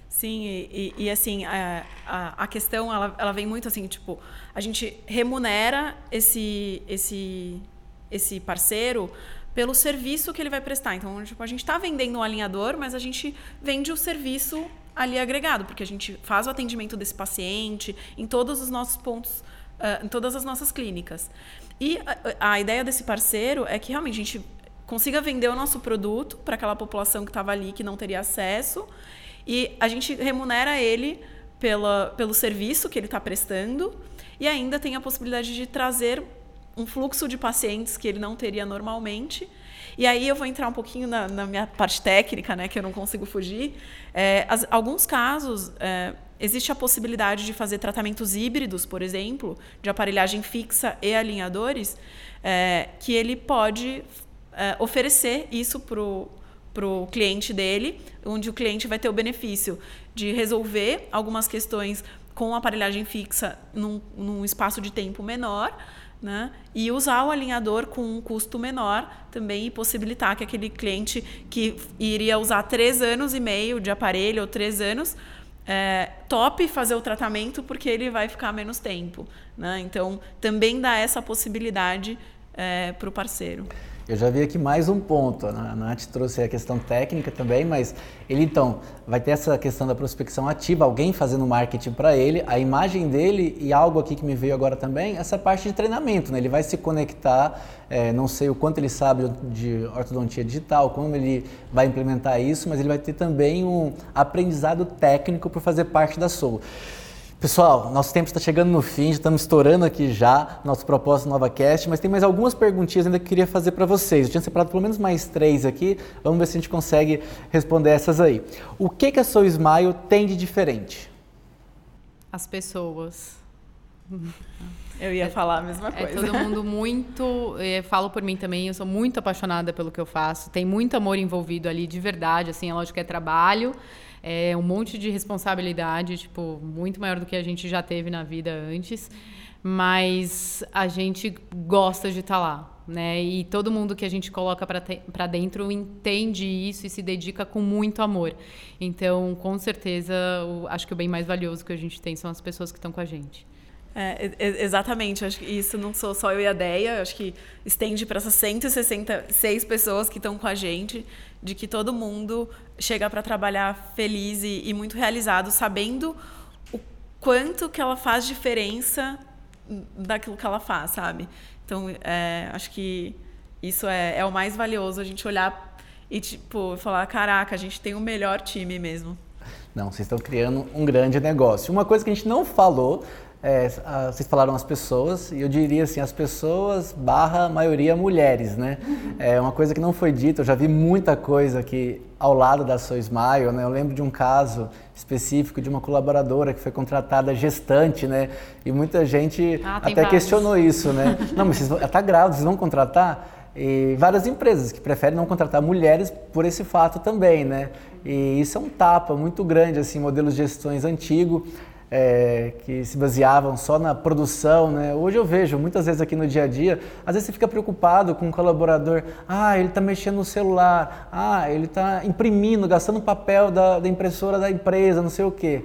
[SPEAKER 3] Sim, e, e, e assim, a, a, a, questão, ela, ela vem muito assim, tipo, a gente remunera esse, esse, esse parceiro pelo serviço que ele vai prestar. Então, tipo, a gente está vendendo um alinhador, mas a gente vende o serviço ali agregado, porque a gente faz o atendimento desse paciente em todos os nossos pontos uh, em todas as nossas clínicas. E a, a, ideia desse parceiro é que realmente a gente consiga vender o nosso produto para aquela população que estava ali que não teria acesso e a gente remunera ele pela, pelo serviço que ele está prestando e ainda tem a possibilidade de trazer um fluxo de pacientes que ele não teria normalmente. E aí eu vou entrar um pouquinho na, na minha parte técnica, né, que eu não consigo fugir. É, as, alguns casos, é, Existe a possibilidade de fazer tratamentos híbridos, por exemplo, de aparelhagem fixa e alinhadores, é, que ele pode é, oferecer isso para o cliente dele, onde o cliente vai ter o benefício de resolver algumas questões com aparelhagem fixa num, num espaço de tempo menor, né? E usar o alinhador com um custo menor também e possibilitar que aquele cliente que iria usar três anos e meio de aparelho ou três anos é, top fazer o tratamento porque ele vai ficar menos tempo. Né? Então, também dá essa possibilidade é, para o parceiro.
[SPEAKER 1] Eu já vi aqui mais um ponto. A Nath trouxe a questão técnica também, mas ele então vai ter essa questão da prospecção ativa, alguém fazendo marketing para ele, a imagem dele e algo aqui que me veio agora também, essa parte de treinamento. Né? Ele vai se conectar, é, não sei o quanto ele sabe de ortodontia digital, como ele vai implementar isso, mas ele vai ter também um aprendizado técnico por fazer parte da Soul. Pessoal, nosso tempo está chegando no fim, já estamos estourando aqui já nosso propósito NovaCast, mas tem mais algumas perguntinhas ainda que eu queria fazer para vocês. Eu tinha separado pelo menos mais três aqui, vamos ver se a gente consegue responder essas aí. O que, que a Soul Smile tem de diferente?
[SPEAKER 2] As pessoas.
[SPEAKER 3] Eu ia é, falar a mesma
[SPEAKER 2] coisa.
[SPEAKER 3] É
[SPEAKER 2] todo mundo muito. Eu falo por mim também, eu sou muito apaixonada pelo que eu faço. Tem muito amor envolvido ali, de verdade. Assim, é lógico que é trabalho, é um monte de responsabilidade, tipo, muito maior do que a gente já teve na vida antes. Mas a gente gosta de estar tá lá. Né? E todo mundo que a gente coloca para dentro entende isso e se dedica com muito amor. Então, com certeza, acho que o bem mais valioso que a gente tem são as pessoas que estão com a gente.
[SPEAKER 3] É, exatamente, acho que isso não sou só eu e a Deia, acho que estende para essas 166 pessoas que estão com a gente, de que todo mundo chega para trabalhar feliz e, e, muito realizado, sabendo o quanto que ela faz diferença daquilo que ela faz, sabe? Então, é, acho que isso é, é o mais valioso, a gente olhar e, tipo, falar, caraca, a gente tem o melhor time mesmo.
[SPEAKER 1] Não, vocês estão criando um grande negócio. Uma coisa que a gente não falou é, vocês falaram as pessoas, e eu diria assim, as pessoas barra maioria mulheres, né? É uma coisa que não foi dita, eu já vi muita coisa aqui ao lado da Sou Smile, né? Eu lembro de um caso específico de uma colaboradora que foi contratada gestante, né? E muita gente ah, até vários. questionou isso, né? não, mas vocês, ela está grávida, vocês vão contratar? E várias empresas que preferem não contratar mulheres por esse fato também, né? E isso é um tapa muito grande, assim, modelos de gestões antigo é, que se baseavam só na produção, né? Hoje eu vejo muitas vezes aqui no dia a dia, às vezes você fica preocupado com um colaborador, ah, ele está mexendo no celular, ah, ele está imprimindo, gastando papel da, da impressora da empresa, não sei o quê.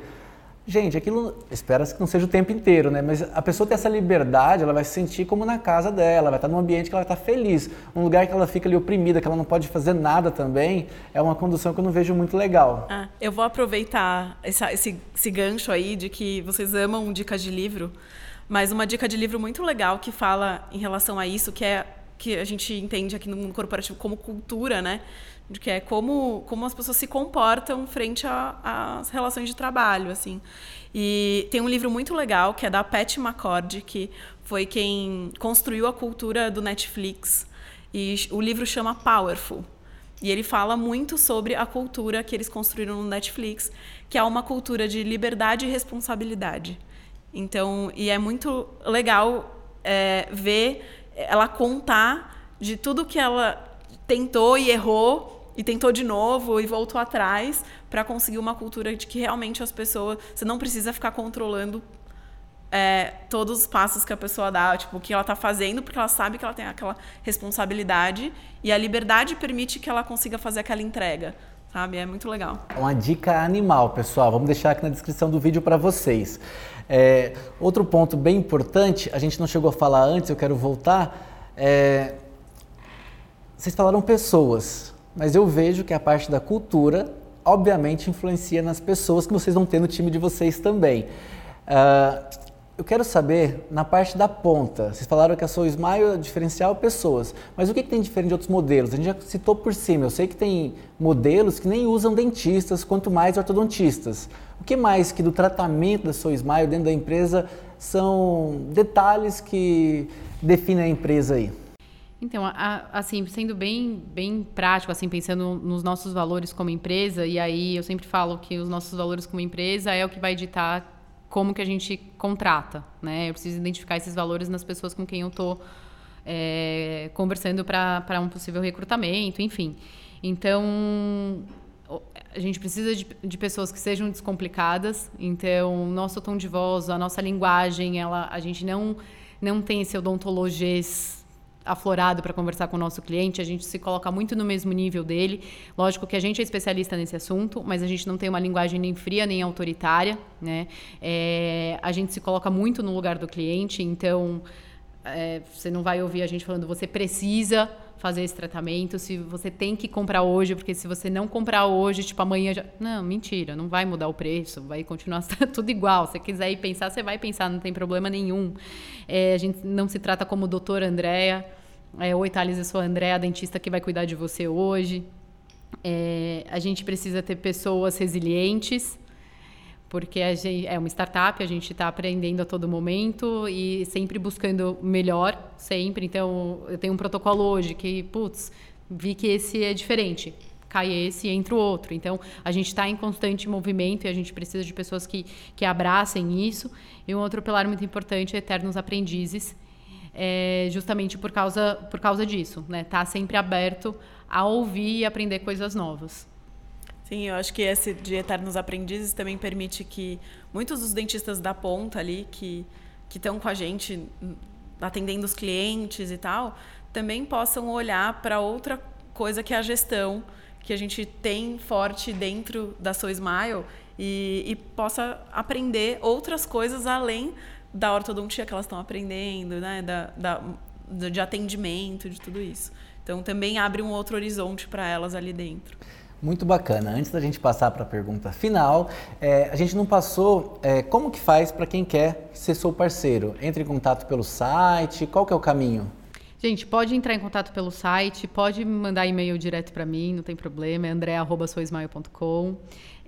[SPEAKER 1] Gente, aquilo espera-se que não seja o tempo inteiro, né? Mas a pessoa tem essa liberdade, ela vai se sentir como na casa dela, vai estar num ambiente que ela está feliz. Um lugar que ela fica ali oprimida, que ela não pode fazer nada também, é uma condução que eu não vejo muito legal.
[SPEAKER 3] Ah, eu vou aproveitar essa, esse, esse gancho aí de que vocês amam dicas de livro, mas uma dica de livro muito legal que fala em relação a isso, que é que a gente entende aqui no mundo corporativo como cultura, né? De que é como, como as pessoas se comportam frente às relações de trabalho, assim. E tem um livro muito legal que é da Pat McCord, que foi quem construiu a cultura do Netflix. E o livro chama Powerful. E ele fala muito sobre a cultura que eles construíram no Netflix, que é uma cultura de liberdade e responsabilidade. Então, e é muito legal é, ver ela contar de tudo que ela tentou e errou e tentou de novo e voltou atrás para conseguir uma cultura de que realmente as pessoas você não precisa ficar controlando é, todos os passos que a pessoa dá, tipo, o que ela está fazendo, porque ela sabe que ela tem aquela responsabilidade e a liberdade permite que ela consiga fazer aquela entrega, sabe? É muito legal.
[SPEAKER 1] Uma dica animal, pessoal. Vamos deixar aqui na descrição do vídeo para vocês. É, outro ponto bem importante, a gente não chegou a falar antes, eu quero voltar. É, vocês falaram pessoas, mas eu vejo que a parte da cultura, obviamente, influencia nas pessoas que vocês vão ter no time de vocês também. Uh, eu quero saber, na parte da ponta, vocês falaram que a Soul Smile é diferencial pessoas, mas o que, que tem diferente de outros modelos? A gente já citou por cima, eu sei que tem modelos que nem usam dentistas, quanto mais ortodontistas. O que mais que do tratamento da Soul Smile dentro da empresa são detalhes que definem a empresa aí?
[SPEAKER 2] Então, assim, sendo bem, bem prático, assim, pensando nos nossos valores como empresa, e aí eu sempre falo que os nossos valores como empresa é o que vai ditar como que a gente contrata, né? Eu preciso identificar esses valores nas pessoas com quem eu estou é, conversando para um possível recrutamento, enfim. Então, a gente precisa de, de, pessoas que sejam descomplicadas. Então, nosso tom de voz, a nossa linguagem, ela, a gente não não tem esse odontologês aflorado para conversar com o nosso cliente, a gente se coloca muito no mesmo nível dele. Lógico que a gente é especialista nesse assunto, mas a gente não tem uma linguagem nem fria nem autoritária, né? É, a gente se coloca muito no lugar do cliente, então é, você não vai ouvir a gente falando você precisa fazer esse tratamento, se você tem que comprar hoje, porque se você não comprar hoje, tipo amanhã já. Não, mentira, não vai mudar o preço, vai continuar tudo igual. Se você quiser ir pensar, você vai pensar, não tem problema nenhum. É, a gente não se trata como doutora Andréa. É, Oi, Thales, eu sou a Andréa, dentista que vai cuidar de você hoje. É, a gente precisa ter pessoas resilientes, porque a gente é uma startup, a gente está aprendendo a todo momento e sempre buscando melhor, sempre. Então, eu tenho um protocolo hoje que, putz, vi que esse é diferente. Cai esse e entra o outro. Então, a gente está em constante movimento e a gente precisa de pessoas que, que abracem isso. E um outro pilar muito importante é eternos aprendizes, é justamente por causa, por causa disso. Né? Tá sempre aberto a ouvir e aprender coisas novas.
[SPEAKER 3] Sim, eu acho que esse de eternos aprendizes também permite que muitos dos dentistas da ponta ali que estão com a gente hum, atendendo os clientes e tal, também possam olhar para outra coisa que é a gestão que a gente tem forte dentro da Soul Smile e, e possa aprender outras coisas além da ortodontia que elas estão aprendendo, né? Da, da, de atendimento, de tudo isso. Então também abre um outro horizonte para elas ali dentro.
[SPEAKER 1] Muito bacana. Antes da gente passar para a pergunta final, é, a gente não passou é, como que faz para quem quer ser seu parceiro. Entre em contato pelo site, qual que é o caminho?
[SPEAKER 2] Gente, pode entrar em contato pelo site, pode mandar e-mail direto para mim, não tem problema, é andré.soismaio.com.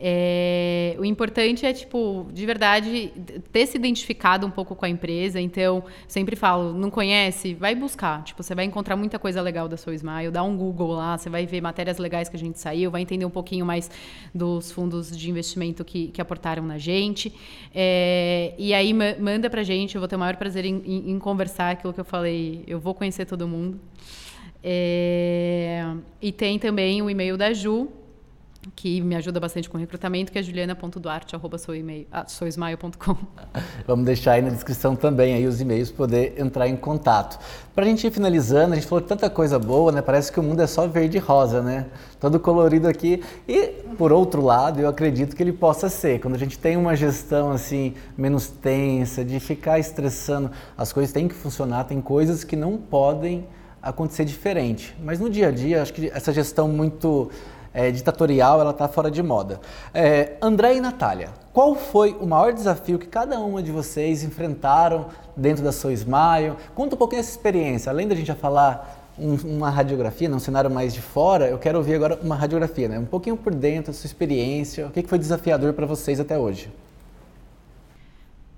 [SPEAKER 2] É, o importante é, tipo, de verdade, ter se identificado um pouco com a empresa. Então, sempre falo, não conhece? Vai buscar. Tipo, você vai encontrar muita coisa legal da Soul Smile. Dá um Google lá, você vai ver matérias legais que a gente saiu, vai entender um pouquinho mais dos fundos de investimento que, que aportaram na gente. É, e aí, manda pra gente, eu vou ter o maior prazer em, em, em conversar aquilo que eu falei. Eu vou conhecer todo mundo. É, e tem também o e-mail da Ju, que me ajuda bastante com recrutamento, que é juliana.duarte.soismaio.com.
[SPEAKER 1] Vamos deixar aí na descrição também aí os e-mails para poder entrar em contato. Para a gente ir finalizando, a gente falou tanta coisa boa, né? Parece que o mundo é só verde e rosa, né? Todo colorido aqui. E, por outro lado, eu acredito que ele possa ser. Quando a gente tem uma gestão assim, menos tensa, de ficar estressando, as coisas têm que funcionar, tem coisas que não podem acontecer diferente. Mas no dia a dia, acho que essa gestão muito é, ditatorial, ela está fora de moda. É, André e Natália, qual foi o maior desafio que cada uma de vocês enfrentaram dentro da sua Smile? Conta um pouquinho dessa experiência. Além da gente já falar um, uma radiografia, num cenário mais de fora, eu quero ouvir agora uma radiografia, né? um pouquinho por dentro, a sua experiência, o que foi desafiador para vocês até hoje?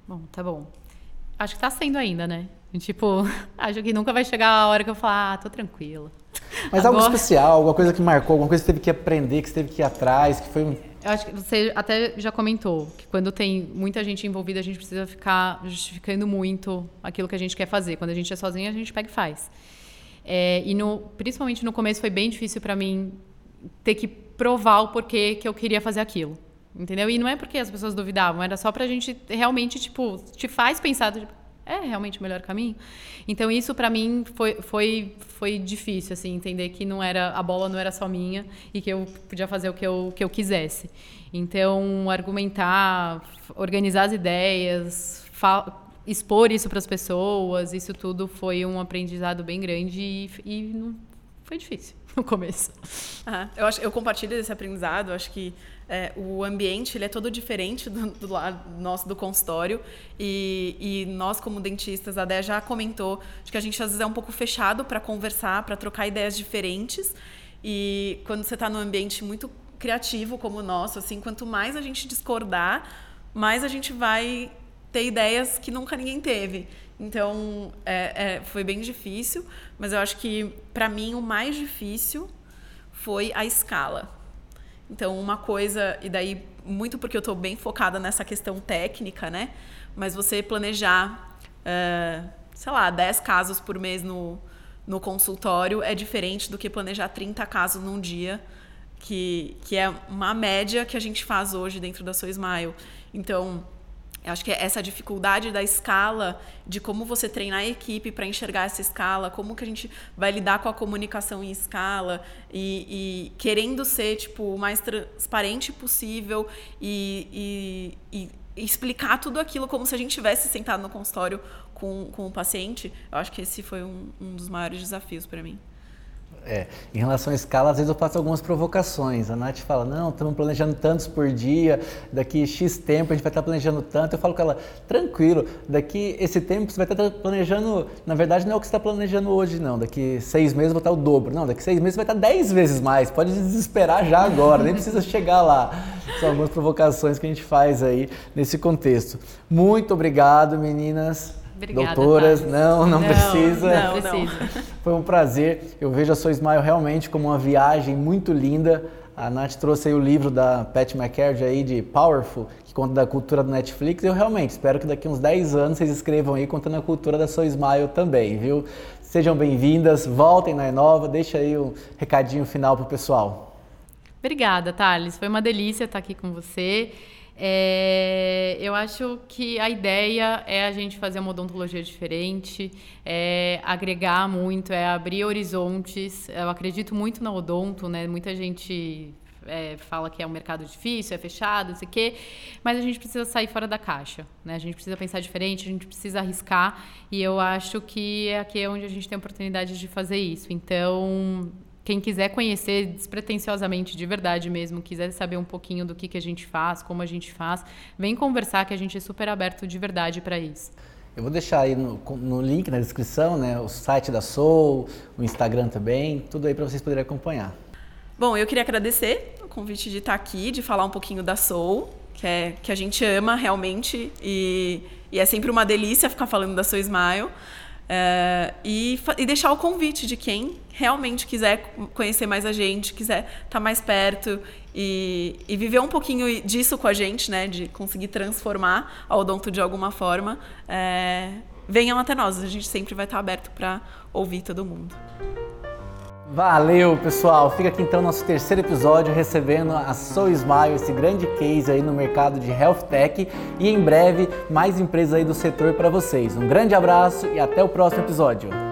[SPEAKER 2] Bom, tá bom. Acho que está sendo ainda, né? Tipo, acho que nunca vai chegar a hora que eu falar, ah, tô tranquila.
[SPEAKER 1] Mas Agora... algo especial, alguma coisa que marcou, alguma coisa que você teve que aprender, que você teve que ir atrás, que foi um
[SPEAKER 2] eu acho que você até já comentou que quando tem muita gente envolvida, a gente precisa ficar justificando muito aquilo que a gente quer fazer. Quando a gente é sozinha, a gente pega e faz. É, e no, principalmente no começo foi bem difícil para mim ter que provar o porquê que eu queria fazer aquilo. Entendeu? E não é porque as pessoas duvidavam, era só pra gente realmente, tipo, te faz pensar, tipo, é realmente o melhor caminho? Então isso para mim foi, foi, foi difícil, assim, entender que não era a bola não era só minha e que eu podia fazer o que eu, que eu quisesse. Então argumentar, organizar as ideias, expor isso para as pessoas, isso tudo foi um aprendizado bem grande e, e não, foi difícil no começo.
[SPEAKER 3] Ah, eu acho, eu compartilho desse aprendizado. Acho que é, o ambiente ele é todo diferente do, do lado nosso do consultório e, e, nós como dentistas a Dé já comentou de que a gente às vezes é um pouco fechado para conversar para trocar ideias diferentes e quando você está num ambiente muito criativo como o nosso assim quanto mais a gente discordar mais a gente vai ter ideias que nunca ninguém teve então é, é, foi bem difícil mas eu acho que para mim o mais difícil foi a escala então, uma coisa, e daí, muito porque eu estou bem focada nessa questão técnica, né? Mas você planejar, uh, sei lá, 10 casos por mês no, no consultório é diferente do que planejar 30 casos num dia, que, que é uma média que a gente faz hoje dentro da sua Smile. Então, eu acho que é essa dificuldade da escala, de como você treinar a equipe para enxergar essa escala, como que a gente vai lidar com a comunicação em escala e, e querendo ser tipo o mais transparente possível e, e, e, explicar tudo aquilo como se a gente tivesse sentado no consultório com, com o paciente. Eu acho que esse foi um, um dos maiores desafios para mim.
[SPEAKER 1] É, em relação à escala, às vezes eu faço algumas provocações. A Nath fala, não, estamos planejando tantos por dia, daqui X tempo a gente vai estar planejando tanto. Eu falo com ela, tranquilo, daqui esse tempo você vai estar planejando, na verdade não é o que você está planejando hoje não, daqui seis meses vai estar o dobro. Não, daqui seis meses vai estar dez vezes mais, pode desesperar já agora, nem precisa chegar lá. São algumas provocações que a gente faz aí nesse contexto. Muito obrigado, meninas.
[SPEAKER 2] Obrigada,
[SPEAKER 1] doutoras, não, não, não, precisa.
[SPEAKER 2] Não, precisa.
[SPEAKER 1] Foi um prazer. Eu vejo a sua Smile realmente como uma viagem muito linda. A Nath trouxe aí o livro da Pat McCarthy aí de Powerful, que conta da cultura do Netflix. Eu realmente espero que daqui uns 10 anos vocês escrevam aí contando a cultura da sua Smile também, viu? Sejam bem-vindas, voltem na Enova, deixa aí um recadinho final pro pessoal.
[SPEAKER 2] Obrigada, Thales. Foi uma delícia estar aqui com você. É, eu acho que a ideia é a gente fazer uma odontologia diferente, é agregar muito, é abrir horizontes. Eu acredito muito na odonto, né? Muita gente é, fala que é um mercado difícil, é fechado, não sei o quê, mas a gente precisa sair fora da caixa, né? A gente precisa pensar diferente, a gente precisa arriscar, e eu acho que é aqui onde a gente tem a oportunidade de fazer isso. Então, quem quiser conhecer despretensiosamente, de verdade mesmo, quiser saber um pouquinho do que, que a gente faz, como a gente faz, vem conversar que a gente é super aberto de verdade para isso.
[SPEAKER 1] Eu vou deixar aí no, no, link na descrição, né, o site da Soul, o Instagram também, tudo aí para vocês poderem acompanhar.
[SPEAKER 3] Bom, eu queria agradecer o convite de estar aqui, de falar um pouquinho da Soul, que é que a gente ama realmente e, e é sempre uma delícia ficar falando da Soul Smile. É, e, e, deixar o convite de quem realmente quiser conhecer mais a gente, quiser estar tá mais perto e, e, viver um pouquinho disso com a gente, né? De conseguir transformar a odonto de alguma forma. É, venham até nós, a gente sempre vai estar tá aberto para ouvir todo mundo.
[SPEAKER 1] Valeu, pessoal! Fica aqui então nosso terceiro episódio recebendo a Soul Smile, esse grande case aí no mercado de Health Tech e em breve mais empresas aí do setor para vocês. Um grande abraço e até o próximo episódio.